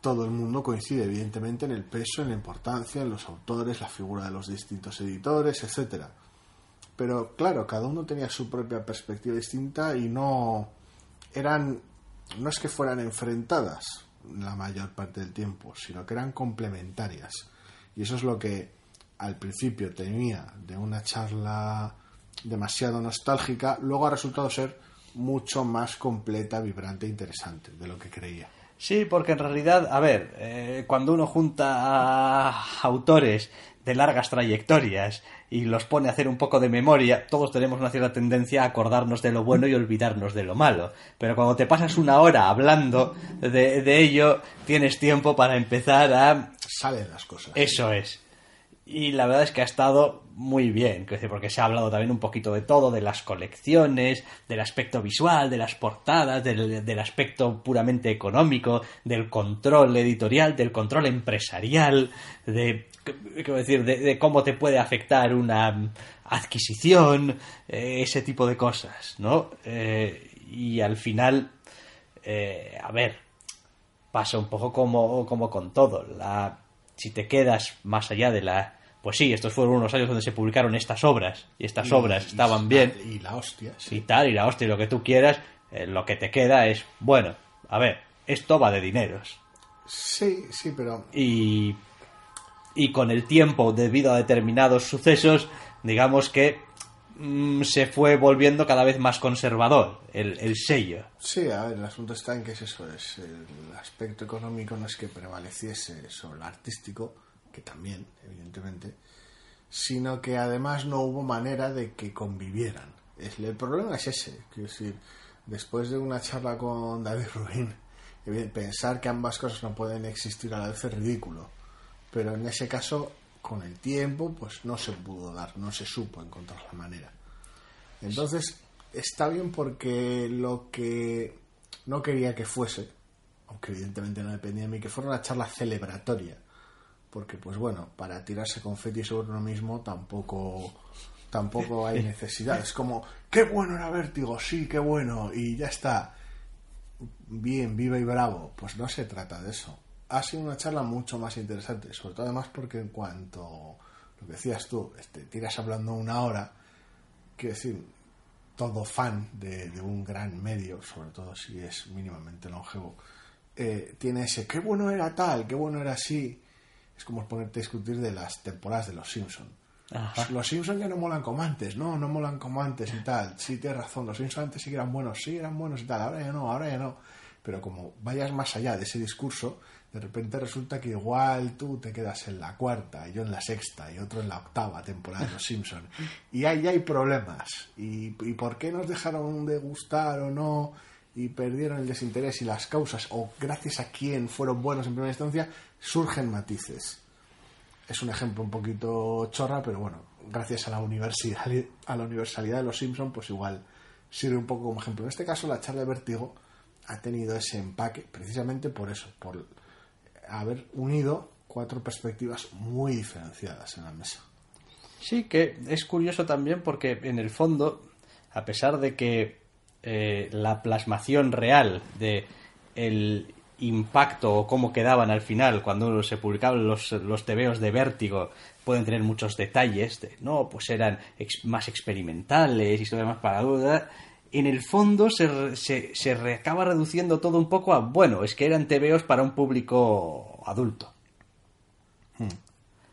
Speaker 2: todo el mundo coincide evidentemente en el peso, en la importancia, en los autores, la figura de los distintos editores, etcétera. Pero claro, cada uno tenía su propia perspectiva distinta y no eran no es que fueran enfrentadas la mayor parte del tiempo, sino que eran complementarias. Y eso es lo que al principio tenía de una charla demasiado nostálgica, luego ha resultado ser mucho más completa, vibrante e interesante de lo que creía.
Speaker 1: Sí, porque en realidad, a ver, eh, cuando uno junta autores de largas trayectorias y los pone a hacer un poco de memoria, todos tenemos una cierta tendencia a acordarnos de lo bueno y olvidarnos de lo malo. Pero cuando te pasas una hora hablando de, de ello, tienes tiempo para empezar a...
Speaker 2: Salen las cosas.
Speaker 1: Eso es y la verdad es que ha estado muy bien, porque se ha hablado también un poquito de todo, de las colecciones, del aspecto visual, de las portadas, del, aspecto puramente económico, del control editorial, del control empresarial, de, decir, de, cómo te puede afectar una adquisición, eh, ese tipo de cosas, ¿no? Eh, y al final, eh, a ver, pasa un poco como, como con todo, la si te quedas más allá de la... Pues sí, estos fueron unos años donde se publicaron estas obras, y estas obras estaban bien.
Speaker 2: Y la hostia.
Speaker 1: Y tal, y la hostia, y lo que tú quieras, eh, lo que te queda es, bueno, a ver, esto va de dineros.
Speaker 2: Sí, sí, pero...
Speaker 1: Y, y con el tiempo, debido a determinados sucesos, digamos que Mm, se fue volviendo cada vez más conservador el, sello.
Speaker 2: Sí, a ver, el asunto está en que es eso, es el aspecto económico no es que prevaleciese sobre el artístico, que también, evidentemente, sino que además no hubo manera de que convivieran. El problema es ese, quiero decir, después de una charla con David Rubin, pensar que ambas cosas no pueden existir a la vez es ridículo, pero en ese caso con el tiempo, pues no se pudo dar, no se supo encontrar la manera. Entonces, está bien porque lo que no quería que fuese, aunque evidentemente no dependía de mí, que fuera una charla celebratoria. Porque, pues bueno, para tirarse confeti sobre uno mismo tampoco, tampoco hay (laughs) necesidad. Es como, qué bueno era Vértigo, sí, qué bueno, y ya está. Bien, viva y bravo. Pues no se trata de eso ha sido una charla mucho más interesante, sobre todo además porque en cuanto lo que decías tú, este, tiras hablando una hora, quiero decir, todo fan de, un gran medio, sobre todo si es mínimamente longevo, eh, tiene ese, qué bueno era tal, qué bueno era así. Es como ponerte a discutir de las temporadas de Los Simpson. Los Simpsons ya no molan como antes, no, no molan como antes y tal. Sí, tienes razón, los Simpsons antes sí que eran buenos, sí eran buenos y tal, ahora ya no, ahora ya no pero como vayas más allá de ese discurso, de repente resulta que igual tú te quedas en la cuarta, y yo en la sexta, y otro en la octava temporada de Los Simpsons. Y ahí hay problemas. ¿Y, ¿Y por qué nos dejaron de gustar o no? Y perdieron el desinterés y las causas, o gracias a quién fueron buenos en primera instancia, surgen matices. Es un ejemplo un poquito chorra, pero bueno, gracias a la universidad, a la universalidad de los Simpsons, pues igual sirve un poco como ejemplo. En este caso, la charla de Vértigo ha tenido ese empaque precisamente por eso, por haber unido cuatro perspectivas muy diferenciadas en la mesa.
Speaker 1: Sí, que es curioso también porque en el fondo, a pesar de que eh, la plasmación real de el impacto o cómo quedaban al final cuando se publicaban los, los tebeos de vértigo pueden tener muchos detalles de, no, pues eran más experimentales, historias más para duda en el fondo se, se, se acaba reduciendo todo un poco a, bueno, es que eran tebeos para un público adulto. Hmm.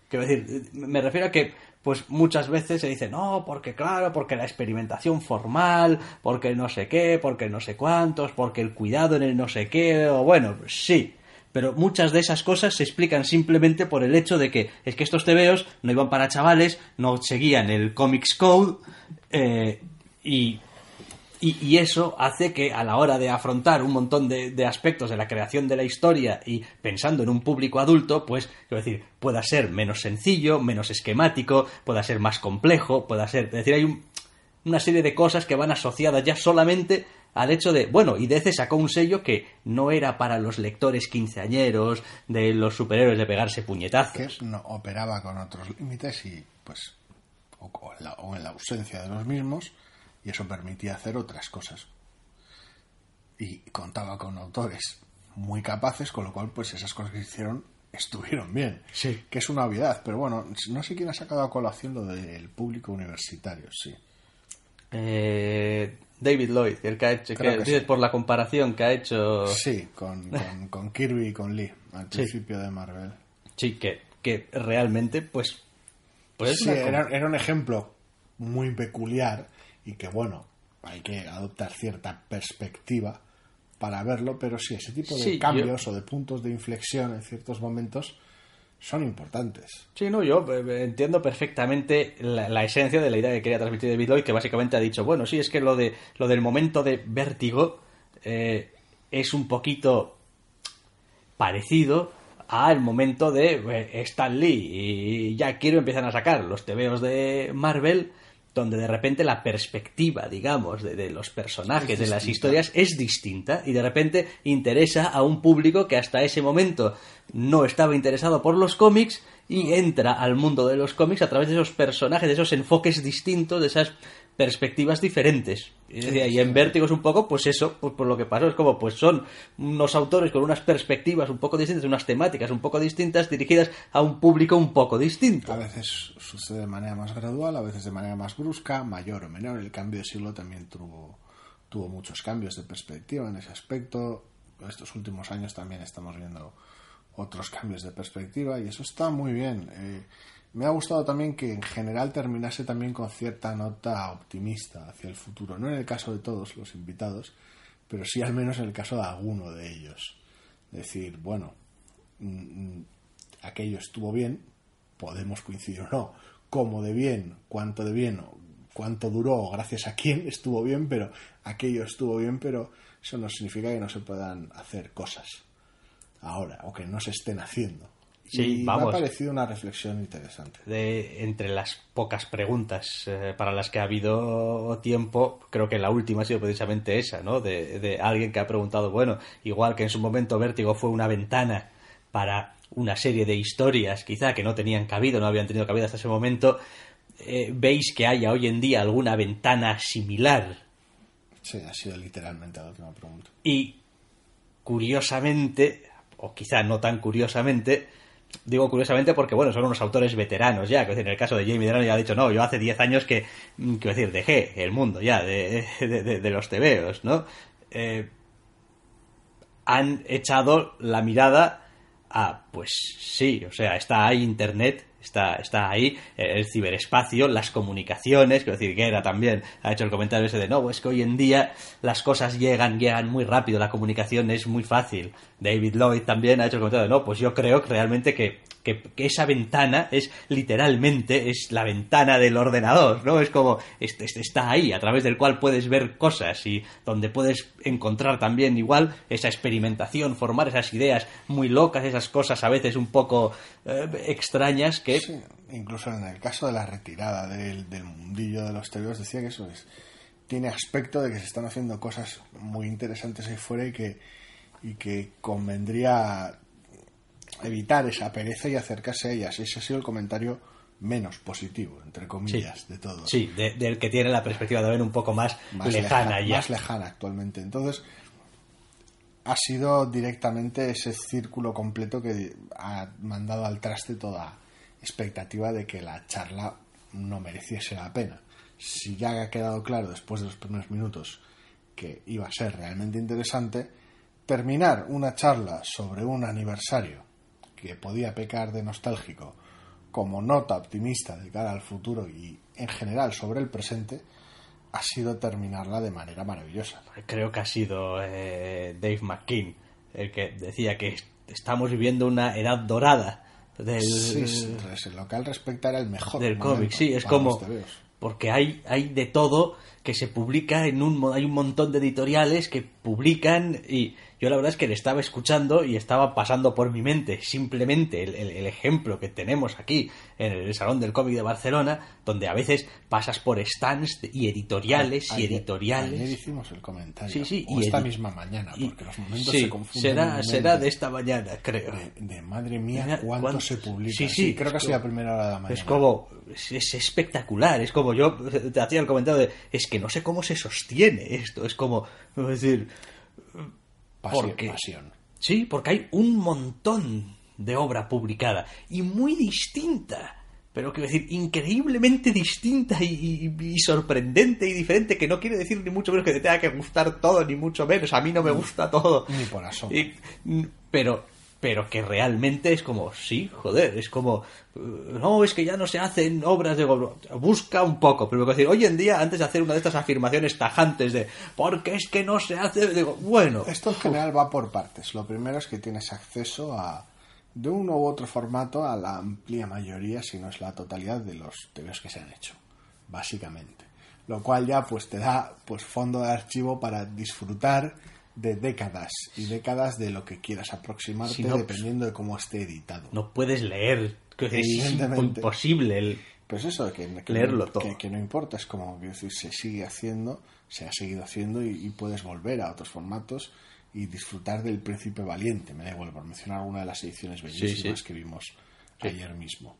Speaker 1: Quiero decir, me refiero a que, pues muchas veces se dice, no, porque claro, porque la experimentación formal, porque no sé qué, porque no sé cuántos, porque el cuidado en el no sé qué, o bueno, sí. Pero muchas de esas cosas se explican simplemente por el hecho de que es que estos tebeos no iban para chavales, no seguían el Comics Code, eh, y y, eso hace que a la hora de afrontar un montón de, aspectos de la creación de la historia y pensando en un público adulto, pues, quiero decir, pueda ser menos sencillo, menos esquemático, pueda ser más complejo, pueda ser. Es decir, hay una serie de cosas que van asociadas ya solamente al hecho de, bueno, y DC sacó un sello que no era para los lectores quinceañeros de los superhéroes de pegarse puñetazos.
Speaker 2: Que no operaba con otros límites y, pues, o en la ausencia de los mismos, y eso permitía hacer otras cosas. Y contaba con autores muy capaces, con lo cual pues esas cosas que hicieron estuvieron bien.
Speaker 1: Sí.
Speaker 2: Que es una obviedad, pero bueno, no sé quién ha sacado a colación lo del público universitario, sí.
Speaker 1: Eh, David Lloyd, el que ha hecho, que, por la comparación que ha hecho...
Speaker 2: Sí, con, con, Kirby y con Lee, al principio de Marvel.
Speaker 1: Sí, que, que realmente, pues... pues
Speaker 2: sí, era, era un ejemplo muy peculiar y que bueno, hay que adoptar cierta perspectiva para verlo, pero sí, ese tipo de cambios o de puntos de inflexión en ciertos momentos son importantes.
Speaker 1: Sí, no, yo eh, eh, entiendo perfectamente la, esencia de la idea que quería transmitir David Lloyd, que básicamente ha dicho, bueno, sí, es que lo, de, lo del momento de vértigo eh, es un poquito parecido al momento de Stan Lee y ya quiero empiezan a sacar los tebeos de Marvel donde de repente la perspectiva, digamos, de, los personajes, de las historias, es distinta y de repente interesa a un público que hasta ese momento no estaba interesado por los cómics y entra al mundo de los cómics a través de esos personajes, de esos enfoques distintos, de esas perspectivas diferentes. Y, en Vértigo es un poco, pues eso, pues por lo que pasó, es como, pues son unos autores con unas perspectivas un poco distintas, unas temáticas un poco distintas, dirigidas a un público un poco distinto.
Speaker 2: A veces sucede de manera más gradual, a veces de manera más brusca, mayor o menor. El cambio de siglo también tuvo, tuvo muchos cambios de perspectiva en ese aspecto. Estos últimos años también estamos viendo otros cambios de perspectiva y eso está muy bien. Eh, me ha gustado también que en general terminase también con cierta nota optimista hacia el futuro. No en el caso de todos los invitados, pero sí al menos en el caso de alguno de ellos. Decir, bueno, mm, mm, aquello estuvo bien, podemos coincidir o no, cómo de bien, cuánto de bien, cuánto duró, gracias a quién estuvo bien, pero aquello estuvo bien, pero eso no significa que no se puedan hacer cosas ahora o que no se estén haciendo.
Speaker 1: Sí,
Speaker 2: me ha parecido una reflexión interesante.
Speaker 1: De, entre las pocas preguntas eh, para las que ha habido tiempo, creo que la última ha sido precisamente esa, ¿no? De, de, alguien que ha preguntado, bueno, igual que en su momento Vértigo fue una ventana para una serie de historias, quizá que no tenían cabido, no habían tenido cabida hasta ese momento, eh, ¿veis que haya hoy en día alguna ventana similar?
Speaker 2: Sí, ha sido literalmente la última pregunta.
Speaker 1: Y curiosamente, o quizá no tan curiosamente, digo curiosamente porque, bueno, son unos autores veteranos ya, que en el caso de Jamie Dornan ya ha dicho, no, yo hace 10 años que, mm, quiero decir, dejé el mundo ya (laughs) de, de, los tebeos, ¿no? Eh, han echado la mirada a, pues sí, o sea, está ahí Internet, está, está ahí, eh, el ciberespacio, las comunicaciones, quiero decir, Guerra también ha hecho el comentario ese de, no, es que hoy en día las cosas llegan, llegan muy rápido, la comunicación es muy fácil. David Lloyd también ha hecho el comentario de, no, pues yo creo que realmente que que, esa ventana es literalmente es la ventana del ordenador, ¿no? Es como está ahí, a través del cual puedes ver cosas y donde puedes encontrar también igual esa experimentación, formar esas ideas muy locas, esas cosas a veces un poco eh, extrañas que...
Speaker 2: incluso en el caso de la retirada del, mundillo de los tebeos decía que eso es tiene aspecto de que se están haciendo cosas muy interesantes ahí fuera y que y que convendría evitar esa pereza y acercarse a ellas. Ese ha sido el comentario menos positivo, entre comillas, de todo.
Speaker 1: Sí, del que tiene la perspectiva de ver un poco más, lejana, ya.
Speaker 2: Más lejana actualmente. Entonces, ha sido directamente ese círculo completo que ha mandado al traste toda expectativa de que la charla no mereciese la pena. Si ya ha quedado claro después de los primeros minutos que iba a ser realmente interesante, terminar una charla sobre un aniversario que podía pecar de nostálgico como nota optimista de cara al futuro y en general sobre el presente, ha sido terminarla de manera maravillosa.
Speaker 1: Creo que ha sido eh, Dave McKean el que decía que estamos viviendo una edad dorada del
Speaker 2: sí, lo que al respecto era el mejor
Speaker 1: del cómic sí es como porque hay hay de todo que se publica en un hay un montón de editoriales que publican y yo la verdad es que le estaba escuchando y estaba pasando por mi mente simplemente el, ejemplo que tenemos aquí en el Salón del Cómic de Barcelona, donde a veces pasas por stands y editoriales y editoriales.
Speaker 2: Ayer hicimos el comentario.
Speaker 1: Sí, sí,
Speaker 2: y esta misma mañana, porque los momentos se confunden.
Speaker 1: Será, será de esta mañana, creo.
Speaker 2: De, madre mía, cuánto, se publica. Sí, sí, creo que ha sido la primera hora de la mañana.
Speaker 1: Es como, es, espectacular. Es como yo (laughs) te hacía el comentario de, es que no sé cómo se sostiene esto. Es como, es decir,
Speaker 2: Pasión,
Speaker 1: Sí, porque hay un montón de obra publicada y muy distinta. Pero quiero decir, increíblemente distinta y, sorprendente y diferente, que no quiere decir ni mucho menos que te tenga que gustar todo, ni mucho menos. A mí no me gusta todo.
Speaker 2: Ni por eso.
Speaker 1: pero pero que realmente es como, sí, joder, es como, eh, no, es que ya no se hacen obras de busca un poco, pero decir, hoy en día, antes de hacer una de estas afirmaciones tajantes de, porque es que no se hace, digo, bueno.
Speaker 2: Esto en general va por partes. Lo primero es que tienes acceso a, de uno u otro formato, a la amplia mayoría, si no es la totalidad, de los TVs que se han hecho, básicamente. Lo cual ya pues te da pues fondo de archivo para disfrutar de décadas y décadas de lo que quieras aproximarte dependiendo de cómo esté editado.
Speaker 1: No puedes leer, que es imposible el
Speaker 2: pues eso, que, leerlo todo. Que, no importa, es como que se sigue haciendo, se ha seguido haciendo y, puedes volver a otros formatos y disfrutar del Príncipe Valiente. Me da igual por mencionar alguna de las ediciones bellísimas que vimos ayer mismo.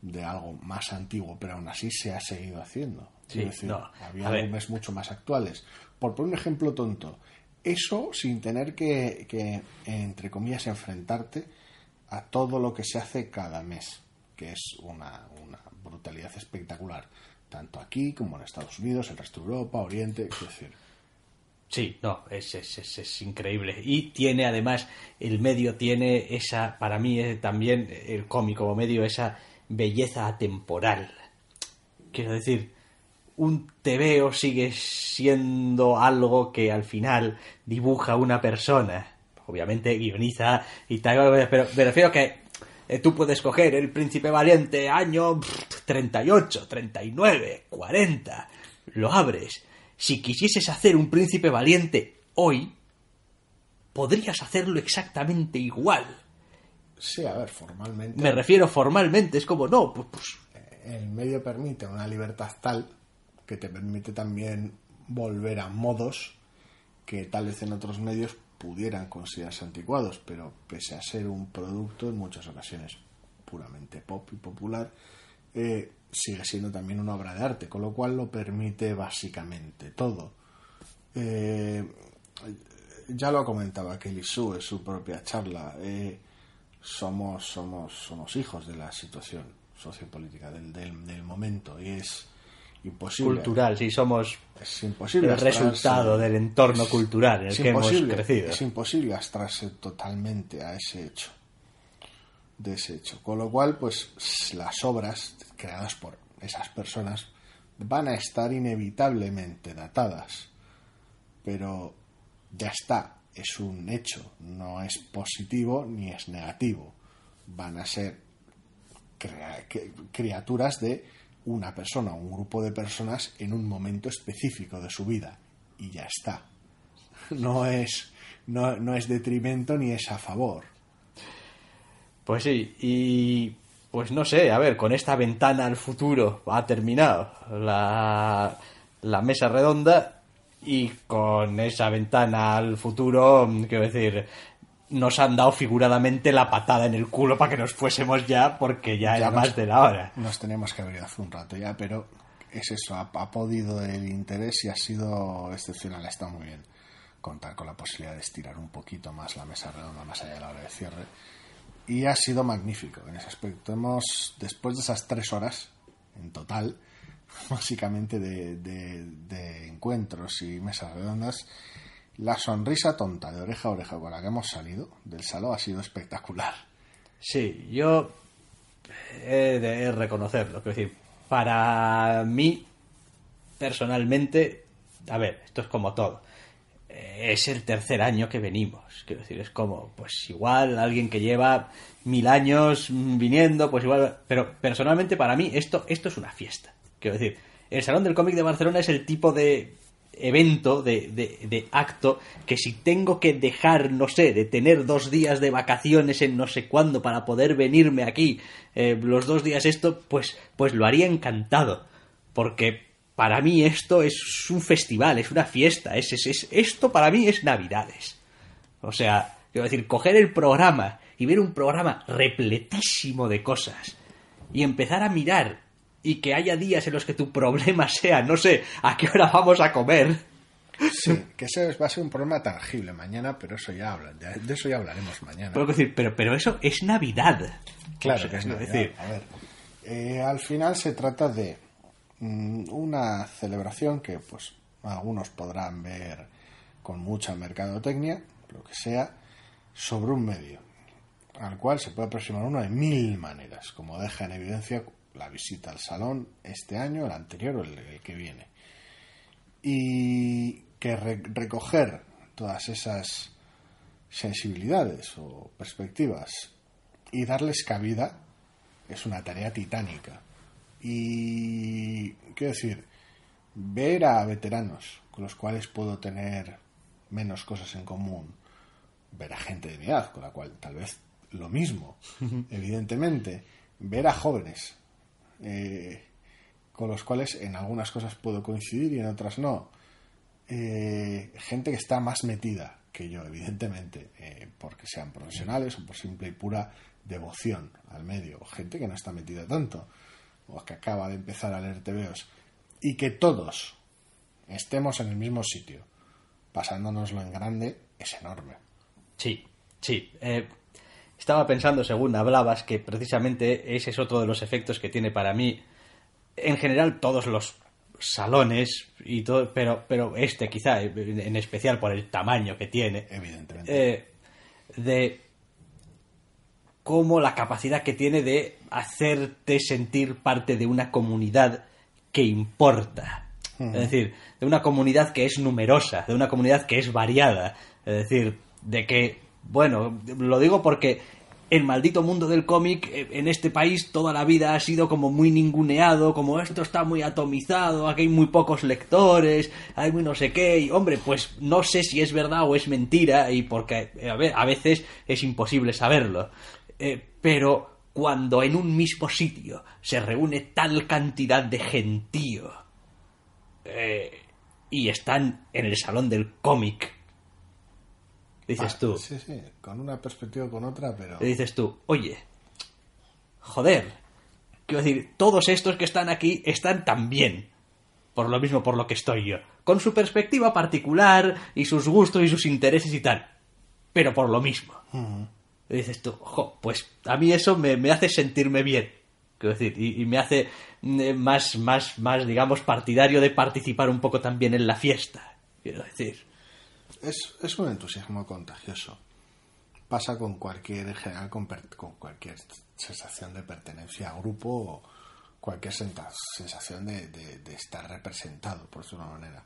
Speaker 2: De algo más antiguo, pero aún así se ha seguido haciendo. había álbumes mucho más actuales. Por poner un ejemplo tonto, eso sin tener que, entre comillas, enfrentarte a todo lo que se hace cada mes, que es una, brutalidad espectacular, tanto aquí como en Estados Unidos, el resto de Europa, Oriente, es decir.
Speaker 1: Sí, no, es, es, es, increíble. Y tiene además, el medio tiene esa, para mí eh, también, el cómico medio, esa belleza atemporal. Quiero decir, un tebeo sigue siendo algo que al final dibuja una persona. Obviamente guioniza y tal, pero me refiero a que eh, tú puedes coger el príncipe valiente año 38, 39, 40, lo abres. Si quisieses hacer un príncipe valiente hoy, podrías hacerlo exactamente igual.
Speaker 2: Sí, a ver, formalmente.
Speaker 1: Me refiero formalmente, es como, no, pues, pues
Speaker 2: el medio permite una libertad tal que te permite también volver a modos que tal vez en otros medios pudieran considerarse anticuados, pero pese a ser un producto en muchas ocasiones puramente pop y popular, eh, sigue siendo también una obra de arte, con lo cual lo permite básicamente todo. Eh, ya lo comentaba Kelly Sue en su propia charla, eh, somos, somos, somos hijos de la situación sociopolítica del, del, del momento y es imposible.
Speaker 1: Cultural, si somos es imposible el resultado del entorno cultural en el que hemos crecido.
Speaker 2: Es imposible abstrarse totalmente a ese hecho. de ese hecho. Con lo cual, pues las obras creadas por esas personas van a estar inevitablemente datadas. Pero ya está, es un hecho, no es positivo ni es negativo. Van a ser criaturas de una persona o un grupo de personas en un momento específico de su vida y ya está. No es, no, no es detrimento ni es a favor.
Speaker 1: Pues sí, y pues no sé, a ver, con esta ventana al futuro ha terminado la, la mesa redonda y con esa ventana al futuro, quiero decir, nos han dado figuradamente la patada en el culo para que nos fuésemos ya porque ya, era más de la hora.
Speaker 2: Nos tenemos que haber ido hace un rato ya, pero es eso, ha, ha, podido el interés y ha sido excepcional, está muy bien contar con la posibilidad de estirar un poquito más la mesa redonda más allá de la hora de cierre y ha sido magnífico en ese aspecto. Hemos, después de esas tres horas en total, (laughs) básicamente de, de encuentros y mesas redondas, la sonrisa tonta de oreja a oreja con la que hemos salido del salón ha sido espectacular.
Speaker 1: Sí, yo he de reconocerlo. Quiero decir, para mí, personalmente, a ver, esto es como todo. Es el tercer año que venimos. Quiero decir, es como, pues igual alguien que lleva mil años viniendo, pues igual. Pero personalmente, para mí, esto, esto es una fiesta. Quiero decir, el Salón del Cómic de Barcelona es el tipo de evento, de, de, acto, que si tengo que dejar, no sé, de tener dos días de vacaciones en no sé cuándo para poder venirme aquí eh, los dos días esto, pues, pues lo haría encantado. Porque para mí esto es un festival, es una fiesta, es, es, esto para mí es Navidades. O sea, quiero decir, coger el programa y ver un programa repletísimo de cosas y empezar a mirar y que haya días en los que tu problema sea, no sé, a qué hora vamos a comer.
Speaker 2: Sí, que ese va a ser un problema tangible mañana, pero eso ya habla, de eso ya hablaremos mañana.
Speaker 1: Puedo decir, pero, pero eso es Navidad.
Speaker 2: Claro que es Navidad. Decir. A ver, eh, al final se trata de mm, una celebración que, pues, algunos podrán ver con mucha mercadotecnia, lo que sea, sobre un medio, al cual se puede aproximar uno de mil maneras, como deja en evidencia la visita al salón este año, el anterior o el, que viene. Y que recoger todas esas sensibilidades o perspectivas y darles cabida es una tarea titánica. Y quiero decir, ver a veteranos con los cuales puedo tener menos cosas en común, ver a gente de mi edad con la cual tal vez lo mismo, (laughs) evidentemente, ver a jóvenes eh, con los cuales en algunas cosas puedo coincidir y en otras no. Eh, gente que está más metida que yo, evidentemente, eh, porque sean profesionales o por simple y pura devoción al medio. Gente que no está metida tanto, o que acaba de empezar a leer TVOs. Y que todos estemos en el mismo sitio, pasándonoslo en grande, es enorme.
Speaker 1: Sí, sí. Estaba pensando, según hablabas, que precisamente ese es otro de los efectos que tiene para mí, en general, todos los salones y todo, pero, pero este quizá, en especial por el tamaño que tiene.
Speaker 2: Evidentemente.
Speaker 1: Eh, de cómo la capacidad que tiene de hacerte sentir parte de una comunidad que importa. Es decir, de una comunidad que es numerosa, de una comunidad que es variada. Es decir, de que bueno, lo digo porque el maldito mundo del cómic eh, en este país toda la vida ha sido como muy ninguneado, como esto está muy atomizado, aquí hay muy pocos lectores, hay muy no sé qué, y hombre, pues no sé si es verdad o es mentira, y porque a, veces es imposible saberlo. Eh, pero cuando en un mismo sitio se reúne tal cantidad de gentío eh, y están en el salón del cómic dices tú.
Speaker 2: Sí, sí, con una perspectiva o con otra, pero.
Speaker 1: Dices tú, oye, joder, quiero decir, todos estos que están aquí están también. Por lo mismo por lo que estoy yo. Con su perspectiva particular y sus gustos y sus intereses y tal. Pero por lo mismo. Dices tú, jo, pues a mí eso me, hace sentirme bien. Quiero decir, y, y me hace eh, más, más, más, digamos, partidario de participar un poco también en la fiesta. Quiero decir
Speaker 2: es, un entusiasmo contagioso. pasa con cualquier, en general, con, con cualquier sensación de pertenencia a grupo o cualquier sensación de, de, estar representado, por una manera.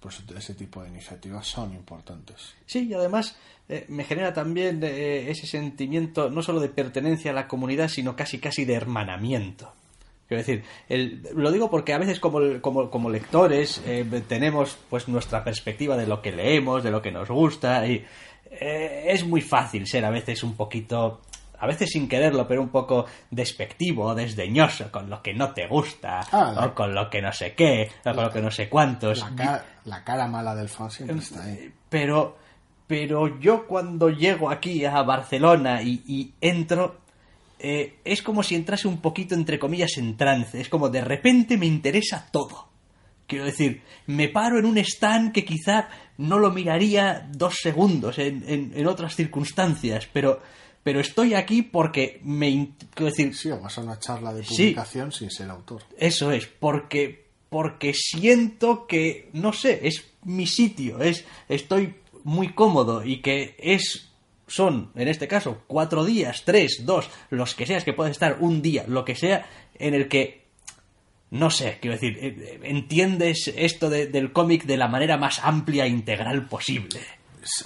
Speaker 2: Por eso ese tipo de iniciativas son importantes.
Speaker 1: Sí, y además eh, me genera también eh, ese sentimiento no solo de pertenencia a la comunidad, sino casi casi de hermanamiento. Quiero decir, lo digo porque a veces como, como, como lectores eh, tenemos pues nuestra perspectiva de lo que leemos, de lo que nos gusta y es muy fácil ser a veces un poquito a veces sin quererlo, pero un poco despectivo desdeñoso con lo que no te gusta, ah, o con lo que no sé qué, o con lo que no sé cuántos.
Speaker 2: La, cara, mala del fan siempre está ahí.
Speaker 1: Pero, pero yo cuando llego aquí a Barcelona y, entro, eh, es como si entrase un poquito, entre comillas, en trance. Es como de repente me interesa todo. Quiero decir, me paro en un stand que quizá no lo miraría dos segundos en, en otras circunstancias, pero pero estoy aquí porque me... Quiero decir,
Speaker 2: sí, o vas a una charla de publicación sin ser autor.
Speaker 1: Eso es, porque, porque siento que, no sé, es mi sitio, es estoy muy cómodo y que es son, en este caso, cuatro días, tres, dos, los que seas, que puedes estar un día, lo que sea, en el que, no sé, quiero decir, eh, entiendes esto del cómic de la manera más amplia e integral posible.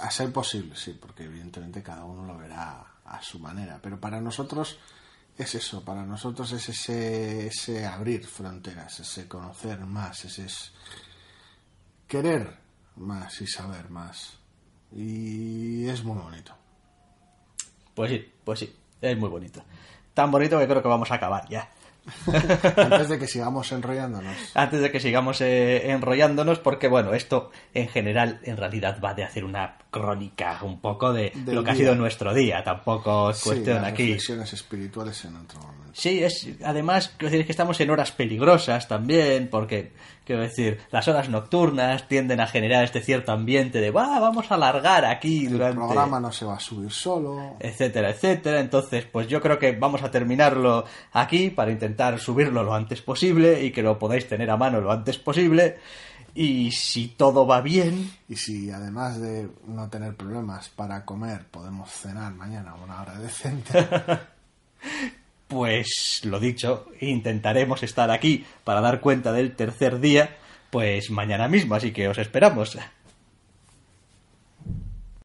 Speaker 2: A ser posible, sí, porque evidentemente cada uno lo verá a su manera. Pero para nosotros es eso, para nosotros es ese, ese abrir fronteras, ese conocer más, ese es querer más y saber más. Y es muy bonito.
Speaker 1: Pues sí, pues sí, es muy bonito. Tan bonito que creo que vamos a acabar ya. (laughs)
Speaker 2: Antes de que sigamos enrollándonos.
Speaker 1: Antes de que sigamos eh, enrollándonos, porque bueno, esto en general, en realidad va de hacer una crónica un poco de lo que ha sido nuestro día. Tampoco es cuestión aquí.
Speaker 2: Reflexiones espirituales en otro momento.
Speaker 1: Sí, es, además, quiero decir que estamos en horas peligrosas también, porque, quiero decir, las horas nocturnas tienden a generar este cierto ambiente de, va, vamos a alargar aquí durante...
Speaker 2: El programa no se va a subir solo.
Speaker 1: Etcétera, etcétera. Entonces, pues yo creo que vamos a terminarlo aquí para intentar subirlo lo antes posible y que lo podáis tener a mano lo antes posible. Y si todo va bien.
Speaker 2: Y si además de no tener problemas para comer, podemos cenar mañana a una hora decente. (laughs)
Speaker 1: pues lo dicho, intentaremos estar aquí para dar cuenta del tercer día, pues mañana mismo, así que os esperamos.